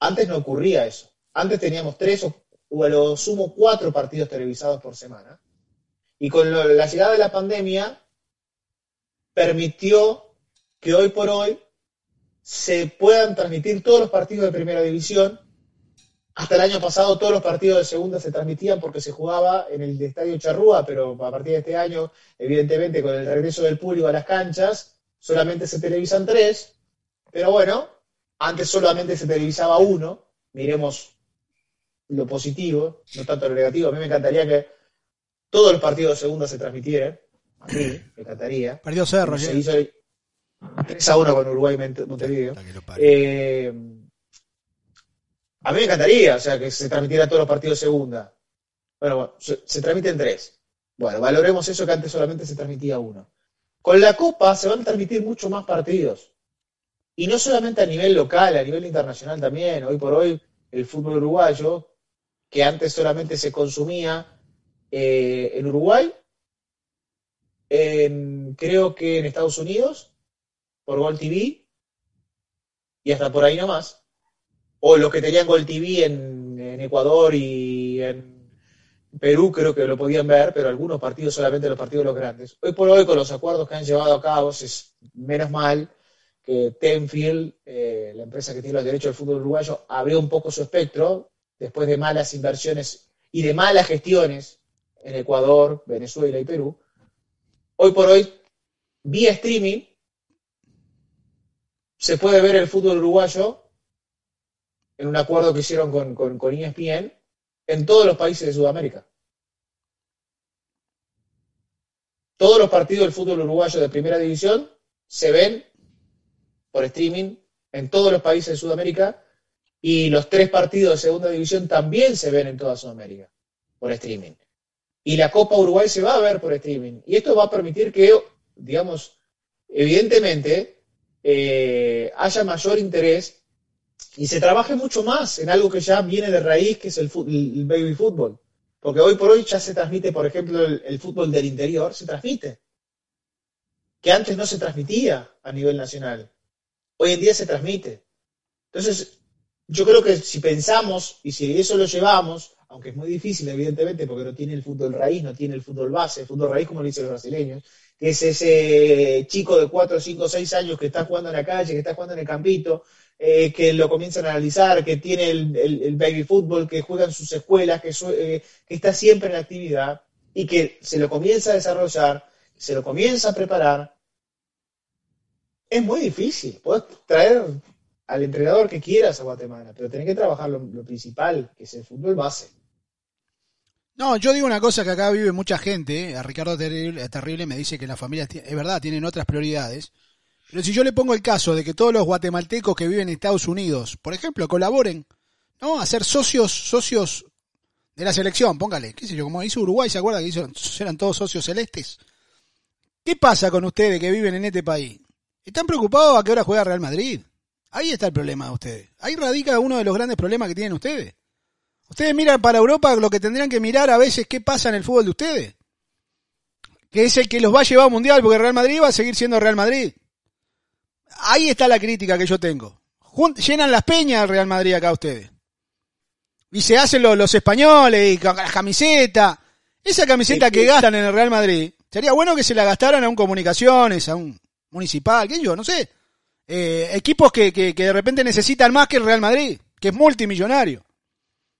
Antes no ocurría eso. Antes teníamos tres o, o a lo sumo cuatro partidos televisados por semana. Y con la llegada de la pandemia permitió que hoy por hoy se puedan transmitir todos los partidos de primera división. Hasta el año pasado todos los partidos de segunda se transmitían porque se jugaba en el Estadio Charrúa, pero a partir de este año, evidentemente con el regreso del público a las canchas, solamente se televisan tres. Pero bueno, antes solamente se televisaba uno. Miremos lo positivo, no tanto lo negativo. A mí me encantaría que todos los partidos de segunda se transmitieran. A mí me encantaría. Perdió Cerro, Se hizo el 3 a 1 con Uruguay Monte- Montevideo. Eh, a mí me encantaría, o sea, que se transmitieran todos los partidos de segunda. Bueno, bueno, se, se transmiten tres. Bueno, valoremos eso que antes solamente se transmitía uno. Con la Copa se van a transmitir mucho más partidos. Y no solamente a nivel local, a nivel internacional también. Hoy por hoy, el fútbol uruguayo, que antes solamente se consumía eh, en Uruguay, creo que en Estados Unidos, por Gol TV, y hasta por ahí nomás. O los que tenían Gol TV en, Ecuador y en Perú creo que lo podían ver, pero algunos partidos solamente los partidos los grandes. Hoy por hoy, con los acuerdos que han llevado a cabo, es menos mal que Tenfield, eh, la empresa que tiene los derechos del fútbol uruguayo, abrió un poco su espectro después de malas inversiones y de malas gestiones en Ecuador, Venezuela y Perú. Hoy por hoy, vía streaming, se puede ver el fútbol uruguayo en un acuerdo que hicieron con, con, con E ESPN en todos los países de Sudamérica. Todos los partidos del fútbol uruguayo de primera división se ven por streaming en todos los países de Sudamérica y los tres partidos de segunda división también se ven en toda Sudamérica por streaming. Y la Copa Uruguay se va a ver por streaming. Y esto va a permitir que, digamos, evidentemente eh, haya mayor interés y se trabaje mucho más en algo que ya viene de raíz, que es el, el baby fútbol. Porque hoy por hoy ya se transmite, por ejemplo, el, el fútbol del interior, se transmite. Que antes no se transmitía a nivel nacional. Hoy en día se transmite. Entonces, yo creo que si pensamos y si eso lo llevamos, aunque es muy difícil, evidentemente, porque no tiene el fútbol raíz, no tiene el fútbol base, el fútbol raíz como lo dicen los brasileños, que es ese chico de 4, 5, 6 años que está jugando en la calle, que está jugando en el campito, eh, que lo comienzan a analizar, que tiene el, baby fútbol, que juega en sus escuelas, que, su- eh, que está siempre en actividad y que se lo comienza a desarrollar, se lo comienza a preparar. Es muy difícil. Podés traer al entrenador que quieras a Guatemala, pero tenés que trabajar lo, principal, que es el fútbol base. No, yo digo una cosa que acá vive mucha gente, eh, a Ricardo Terrible, Terrible me dice que las familias, es verdad, tienen otras prioridades, pero si yo le pongo el caso de que todos los guatemaltecos que viven en Estados Unidos, por ejemplo, colaboren, ¿no? A ser socios, socios de la selección, póngale, qué sé yo, como hizo Uruguay, ¿se acuerda que hizo, eran todos socios celestes? ¿Qué pasa con ustedes que viven en este país? ¿Están preocupados a qué hora juega Real Madrid? Ahí está el problema de ustedes. Ahí radica uno de los grandes problemas que tienen ustedes. Ustedes miran para Europa lo que tendrían que mirar a veces qué pasa en el fútbol de ustedes. Que es el que los va a llevar a un mundial, porque Real Madrid va a seguir siendo Real Madrid. Ahí está la crítica que yo tengo. Jun- llenan las peñas al Real Madrid acá ustedes. Y se hacen los, los españoles y con las camisetas. Esa camiseta Sí, que sí. gastan en el Real Madrid, sería bueno que se la gastaran a un comunicaciones, a un municipal, qué sé yo, no sé. Eh, equipos que, que, de repente necesitan más que el Real Madrid, que es multimillonario.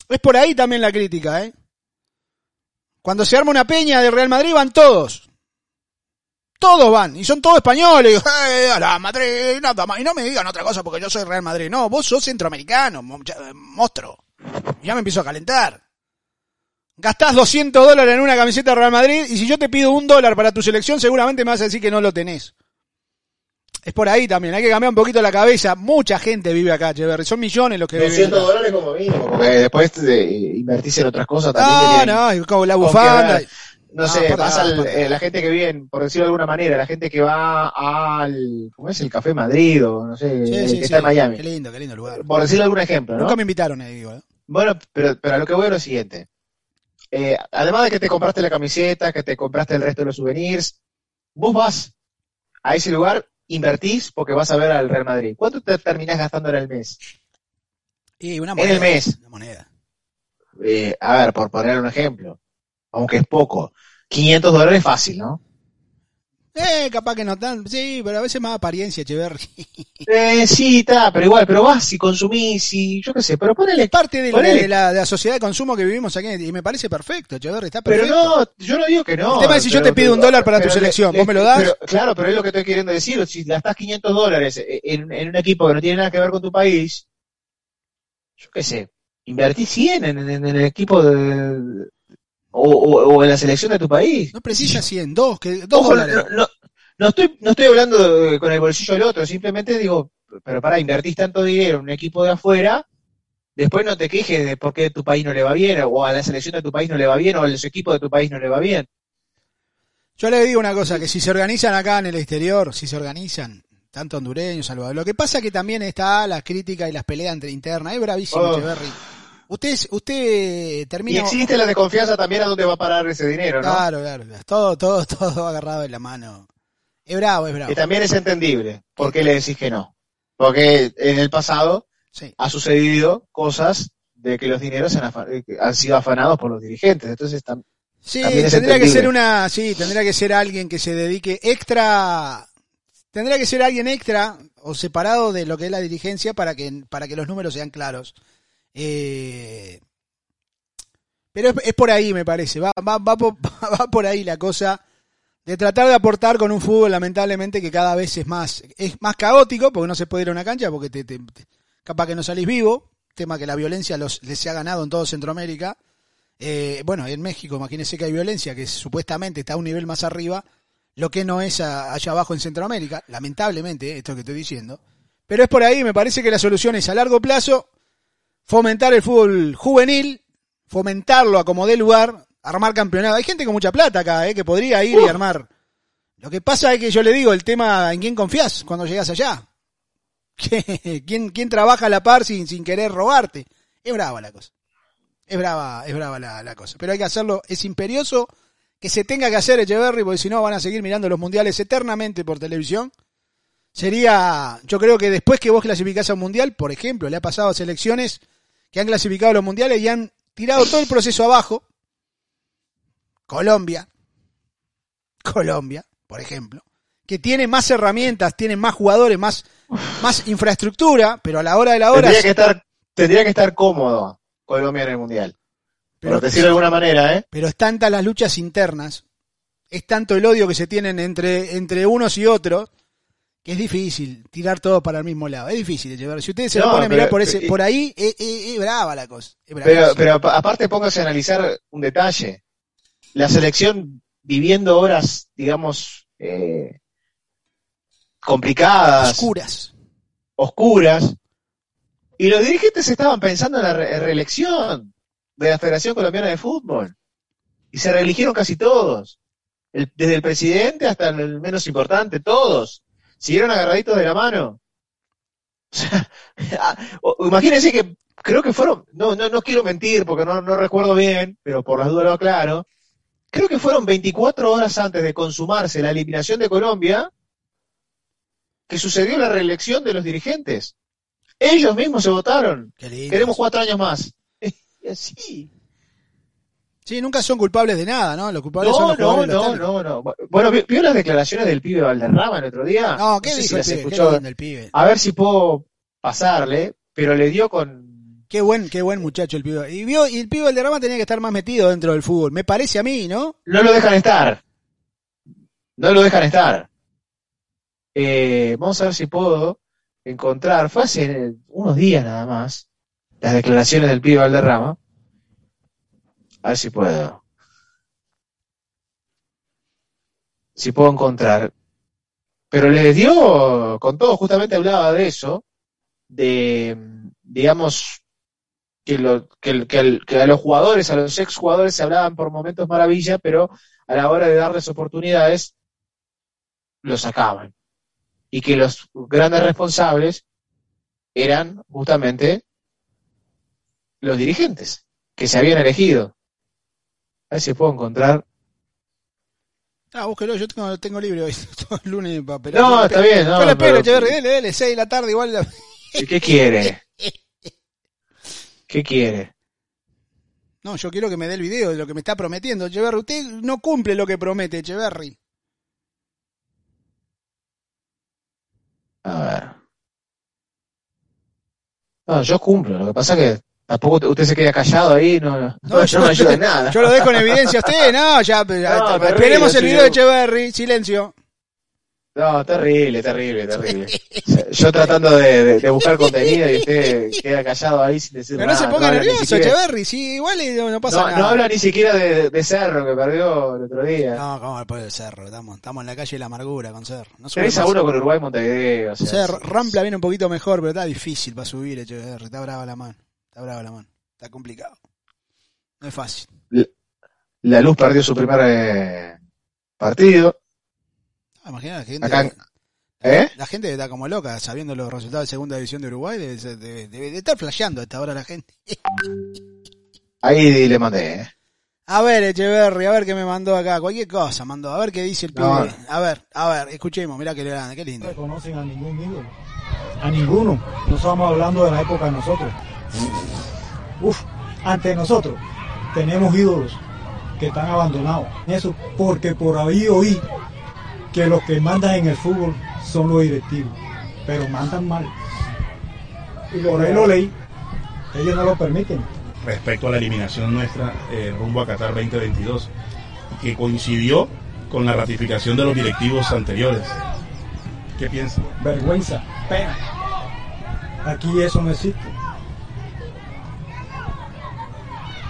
Es por ahí también la crítica, ¿eh? Cuando se arma una peña de Real Madrid van todos. Todos van, y son todos españoles. ¡Eh, a la Madrid! Nada. Y no me digan otra cosa porque yo soy Real Madrid. No, vos sos centroamericano, ya- monstruo. Ya me empiezo a calentar. Gastás 200 dólares en una camiseta de Real Madrid y si yo te pido un dólar para tu selección seguramente me vas a decir que no lo tenés. Es por ahí también, hay que cambiar un poquito la cabeza. Mucha gente vive acá, Echeverry. Son millones los que viven 200 acá. dólares como mínimo, porque después de invertirse en otras cosas también. que No, no, como la bufanda. ver. No No, sé, pasa eh, la gente que vive, por decirlo de alguna manera, la gente que va al, ¿cómo es? El Café Madrid o no sé, Sí, el sí, que sí. está en Miami. Qué lindo, qué lindo lugar. Por decirle algún ejemplo, ¿no? Nunca me invitaron ahí, digo. ¿eh? Bueno, pero, pero a lo que voy es lo siguiente. Eh, además de que te compraste la camiseta, que te compraste el resto de los souvenirs, vos vas a ese lugar, invertís porque vas a ver al Real Madrid. ¿Cuánto te terminás gastando en el mes? Y una En moneda. el mes. Una moneda. Eh, a ver, por poner un ejemplo, aunque es poco, 500 dólares fácil, ¿no? Eh, capaz que no tan. Sí, pero a veces más apariencia, Echeverry. Eh, sí, está, pero igual, pero vas y consumís y yo qué sé, pero ponele... Es parte de la, de, la, de la sociedad de consumo que vivimos aquí y me parece perfecto, Echeverry, está Pero perfecto. no, yo no digo que no. El tema es si yo pero- te pido un pero- dólar para tu pero selección, le- ¿vos me lo das? pero- claro, pero es lo que estoy queriendo decir. Si gastás 500 dólares en, en un equipo que no tiene nada que ver con tu país, yo qué sé, invertí 100 en, en- en el equipo de, o, o- o en la selección de tu país. No precisa 100, dos, que, dos Ojo, dólares. no, no- no estoy, no estoy hablando de- con el bolsillo del otro, simplemente digo, pero para invertís tanto dinero en un equipo de afuera, después no te quejes de por qué tu país no le va bien, o a la selección de tu país no le va bien, o a los equipos de tu país no le va bien. Yo le digo una cosa, que si se organizan acá en el exterior, si se organizan, tanto hondureños, salvador, lo que pasa que también está la crítica y las peleas entre internas, es bravísimo Oh. Echeverry. Usted, usted Y termina... existe la desconfianza también a dónde va a parar ese dinero, ¿no? Claro, claro, todo, todo, todo agarrado en la mano. Es bravo, es bravo. Que también es entendible. ¿Por qué le decís que no? Porque en el pasado Sí. ha sucedido cosas de que los dineros han, eh, han sido afanados por los dirigentes. Entonces, tam- Sí, También es tendría que ser una, sí, tendría que ser alguien que se dedique extra, tendría que ser alguien extra o separado de lo que es la dirigencia para que, para que los números sean claros. Eh, pero es, por ahí, me parece, va, va, va, por, ahí la cosa de tratar de aportar con un fútbol lamentablemente que cada vez es más, es más caótico porque no se puede ir a una cancha porque te, te- capaz que no salís vivo, tema que la violencia los, les ha ganado en todo Centroamérica. Eh, bueno, en México, imagínense que hay violencia, que supuestamente está a un nivel más arriba, lo que no es allá abajo en Centroamérica, lamentablemente, eh, esto que estoy diciendo. Pero es por ahí, me parece que la solución es a largo plazo fomentar el fútbol juvenil, fomentarlo a como dé lugar, armar campeonato. Hay gente con mucha plata acá, eh, que podría ir y armar. Lo que pasa es que yo le digo, el tema en quién confías cuando llegas allá. ¿Quién, quién trabaja a la par sin, sin querer robarte? Es brava la cosa. Es brava, es brava la, la cosa. Pero hay que hacerlo, es imperioso que se tenga que hacer Echeverry, porque si no van a seguir mirando los mundiales eternamente por televisión. Sería, yo creo que después que vos clasificás a un mundial, por ejemplo, le ha pasado a selecciones que han clasificado a los mundiales y han tirado todo el proceso abajo. Colombia, Colombia, por ejemplo, que tiene más herramientas, tiene más jugadores, más, más infraestructura, pero a la hora de la hora... tendría que estar, tendría que estar cómodo Colombia en el Mundial. pero, Por decirlo de alguna manera, ¿eh? pero es tantas las luchas internas, es tanto el odio que se tienen entre, entre unos y otros, que es difícil tirar todo para el mismo lado. Es difícil, Echeverri. Si ustedes se lo ponen a mirar por, ese, y- por ahí, es, es- es brava la cosa. Es Pero, pero apa- aparte póngase a analizar un detalle. La selección viviendo horas, digamos, eh, complicadas, Oscuras. oscuras, y los dirigentes estaban pensando en la re- reelección de la Federación Colombiana de Fútbol. Y se reeligieron casi todos. El- desde el presidente hasta el menos importante, todos. Siguieron agarraditos de la mano. O sea, o- imagínense que creo que fueron, no, no, no quiero mentir porque no, no recuerdo bien, pero por las dudas lo aclaro. Creo que fueron 24 horas antes de consumarse la eliminación de Colombia que sucedió la reelección de los dirigentes. Ellos mismos se votaron. Queremos cuatro años más. Y así. Sí, nunca son culpables de nada, ¿no? Los culpables son No, los no, jugadores no, no, no. Bueno, ¿vio, las declaraciones del pibe Valderrama el otro día? No, ¿qué sé dijo si el las pibe? escuchó. Qué el pibe. A ver si puedo pasarle, pero le dio con... Qué buen, qué buen muchacho el pibe. Y, vio, y el pibe Valderrama tenía que estar más metido dentro del fútbol. Me parece a mí, ¿no? No lo dejan estar. No lo dejan estar. Eh, vamos a ver si puedo encontrar, fue hace unos días nada más, las declaraciones del pibe Valderrama. A ver si puedo. Si puedo encontrar. Pero les dio, con todo, justamente hablaba de eso, de, digamos, que, lo, que, que a los jugadores, a los exjugadores se hablaban por momentos maravilla, pero a la hora de darles oportunidades, los sacaban. Y que los grandes responsables eran justamente los dirigentes que se habían elegido. A ver si puedo encontrar. Ah, búsquelo, yo tengo, tengo libre hoy. Todo el lunes para pelear. No, está bien, no, Yo le pero- dele, dele, 6 de la tarde igual. la- ¿Qué quiere? ¿Qué quiere? No, yo quiero que me dé el video de lo que me está prometiendo. Echeverry, usted no cumple lo que promete, Echeverry. A ver. No, yo cumplo. Lo que pasa es que tampoco te- usted se queda callado ahí, no, no, no, yo, me ayuda en nada. yo lo dejo en evidencia a usted, no, ya, ya, No, esperemos el video de Echeverry, silencio. No, terrible, terrible, terrible. Yo tratando de, de- de buscar contenido y usted queda callado ahí sin decir Pero no nada. se ponga habla ni nervioso, siquiera- Echeverry, sí, igual no, no pasa no, nada. no habla ni siquiera de, de Cerro que perdió el otro día. No, ¿cómo por el cerro? Estamos, estamos en la calle de la amargura con Cerro. No a uno con Uruguay Montevideo. O sea, Cerro, Rampla viene un poquito mejor, pero está difícil para subir, Echeverry. Está brava la mano. Está brava la mano. Está complicado. No es fácil. La Luz perdió su primer eh, partido. Ah, imagina la gente. Acá en- ¿Eh? La gente está como loca sabiendo los resultados de segunda división de Uruguay. Debe, ser- debe- debe de estar flasheando a esta hora la gente. Ahí le mandé. eh. A ver, Echeverry, a ver qué me mandó acá. Cualquier cosa mandó. A ver qué dice el No. pibe. A ver, a ver, escuchemos. Mirá qué grande, qué lindo. No reconocen a ningún ídolo. A ninguno. No estamos hablando de la época de nosotros. Uf, ante nosotros tenemos ídolos que están abandonados. Eso porque por ahí oí que los que mandan en el fútbol son los directivos. Pero mandan mal. Y por ahí lo leí. Ellos no lo permiten. respecto a la eliminación nuestra eh, rumbo a Qatar 2022, que coincidió con la ratificación de los directivos anteriores. ¿Qué piensa? Vergüenza, pena. Aquí eso no existe.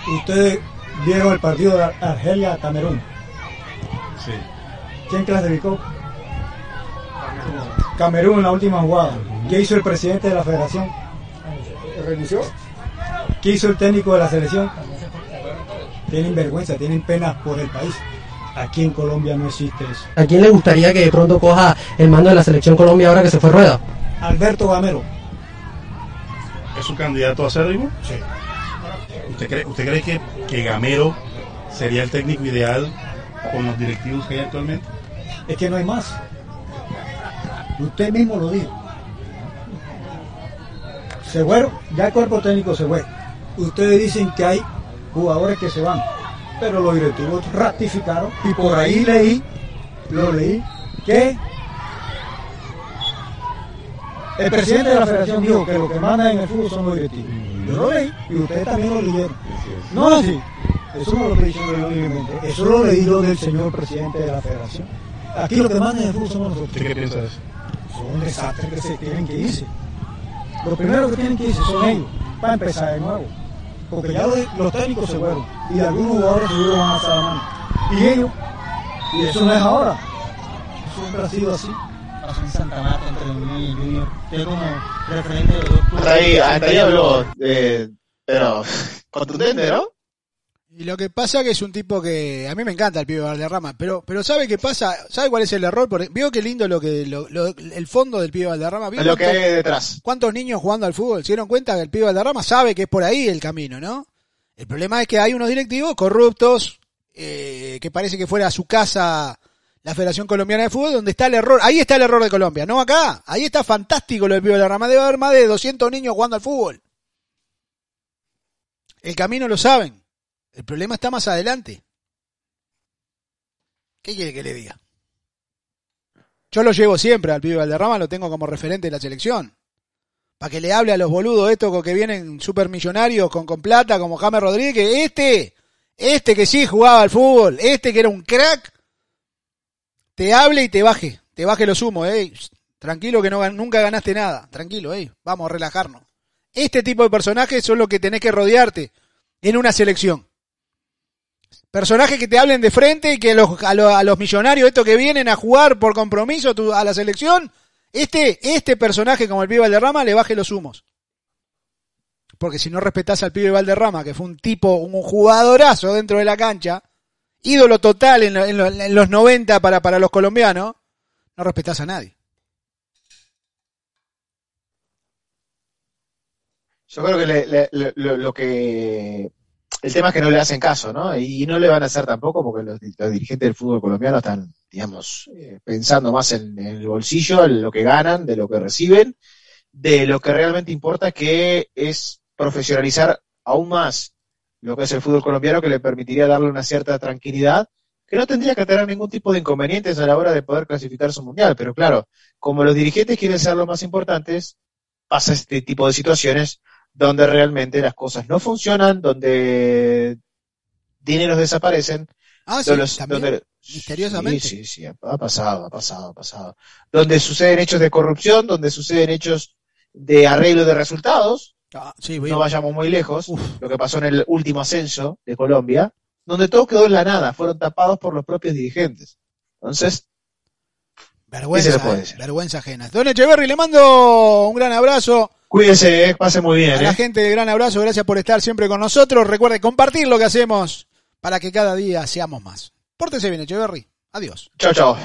Ustedes vieron el partido de Argelia-Camerún. Sí. ¿Quién clasificó? Camerún en la última jugada. ¿Qué hizo el presidente de la federación? ¿Renunció? ¿Qué hizo el técnico de la selección? Tienen vergüenza, tienen pena por el país. Aquí en Colombia no existe eso. ¿A quién le gustaría que de pronto coja el mando de la selección Colombia ahora que se fue Rueda? Alberto Gamero. ¿Es su candidato a acérrimo? Sí. ¿Usted cree, usted cree que, que Gamero sería el técnico ideal con los directivos que hay actualmente? Es que no hay más. Usted mismo lo dijo. Se fueron, ya el cuerpo técnico se fue. Ustedes dicen que hay jugadores que se van, pero los directivos ratificaron y por ahí leí, lo leí, que el presidente de la federación dijo que lo que manda en el fútbol son los directivos. Yo lo leí y ustedes también lo leyeron. No es así. Eso no lo estoy diciendo yo libremente. Eso lo leí yo del señor presidente de la federación. Aquí lo que manda en el fútbol somos nosotros ¿Usted qué piensa de eso? son un desastre que se tienen que irse. Lo primero que tienen que irse son ellos, para empezar de nuevo. Porque ya los, los técnicos se fueron y algunos jugadores seguro van a estar a mano. Y ellos, y eso no es ahora, siempre ha sido así. Pasó en Santa Marta entre Unión y Junior. Usted como referente de los dos clubes. Hasta ahí, hasta ahí habló, eh, pero contundente, ¿no? Y lo que pasa que es un tipo que a mí me encanta el pibe Valderrama, pero pero sabe qué pasa, sabe cuál es el error, Porque vio qué lindo lo que lo- lo- el fondo del pibe Valderrama, ¿Vio Lo que hay detrás. ¿Cuántos niños jugando al fútbol se dieron cuenta que el pibe Valderrama sabe que es por ahí el camino, ¿no? El problema es que hay unos directivos corruptos eh, que parece que fuera a su casa la Federación Colombiana de Fútbol, donde está el error. Ahí está el error de Colombia, no acá. Ahí está fantástico lo del pibe Valderrama. Debe haber más de 200 niños jugando al fútbol. El camino lo saben. El problema está más adelante. ¿Qué quiere que le diga? Yo lo llevo siempre al pibe Valderrama, lo tengo como referente de la selección. Para que le hable a los boludos estos que vienen supermillonarios con, con plata, como James Rodríguez. Este, este que sí jugaba al fútbol, este que era un crack, te hable y te baje. Te baje los humos, eh. Tranquilo que no, nunca ganaste nada. Tranquilo, eh. Vamos a relajarnos. Este tipo de personajes son los que tenés que rodearte en una selección. Personajes que te hablen de frente y que los, a, los, a los millonarios estos que vienen a jugar por compromiso tu- a la selección, este, este personaje como el pibe Valderrama le baje los humos. Porque si no respetás al pibe Valderrama, que fue un tipo, un jugadorazo dentro de la cancha, ídolo total en, lo- en lo- en los 90 para, para los colombianos, no respetás a nadie. Yo creo que le- lo, que. El tema es que no le hacen caso, ¿no? Y no le van a hacer tampoco porque los, los dirigentes del fútbol colombiano están, digamos, eh, pensando más en, en el bolsillo, en lo que ganan, de lo que reciben, de lo que realmente importa, que es profesionalizar aún más lo que es el fútbol colombiano, que le permitiría darle una cierta tranquilidad, que no tendría que tener ningún tipo de inconvenientes a la hora de poder clasificar su mundial. Pero claro, como los dirigentes quieren ser los más importantes, pasa este tipo de situaciones donde realmente las cosas no funcionan, donde dineros desaparecen, Ah, sí, donde los- también, donde- misteriosamente. Sí, sí, ha pasado, ha pasado, ha pasado. Donde suceden hechos de corrupción, donde suceden hechos de arreglo de resultados, Ah, sí, no vayamos muy lejos, Uf. lo que pasó en el último ascenso de Colombia, donde todo quedó en la nada, fueron tapados por los propios dirigentes. Entonces, Vergüenza, ¿Qué se le puede eh, vergüenza ajena. Don Echeverry, le mando un gran abrazo. cuídense, eh, pase muy A bien. la eh. gente, gran abrazo. Gracias por estar siempre con nosotros. Recuerde compartir lo que hacemos para que cada día seamos más. Pórtese bien, Echeverry. Adiós. Chao, chao.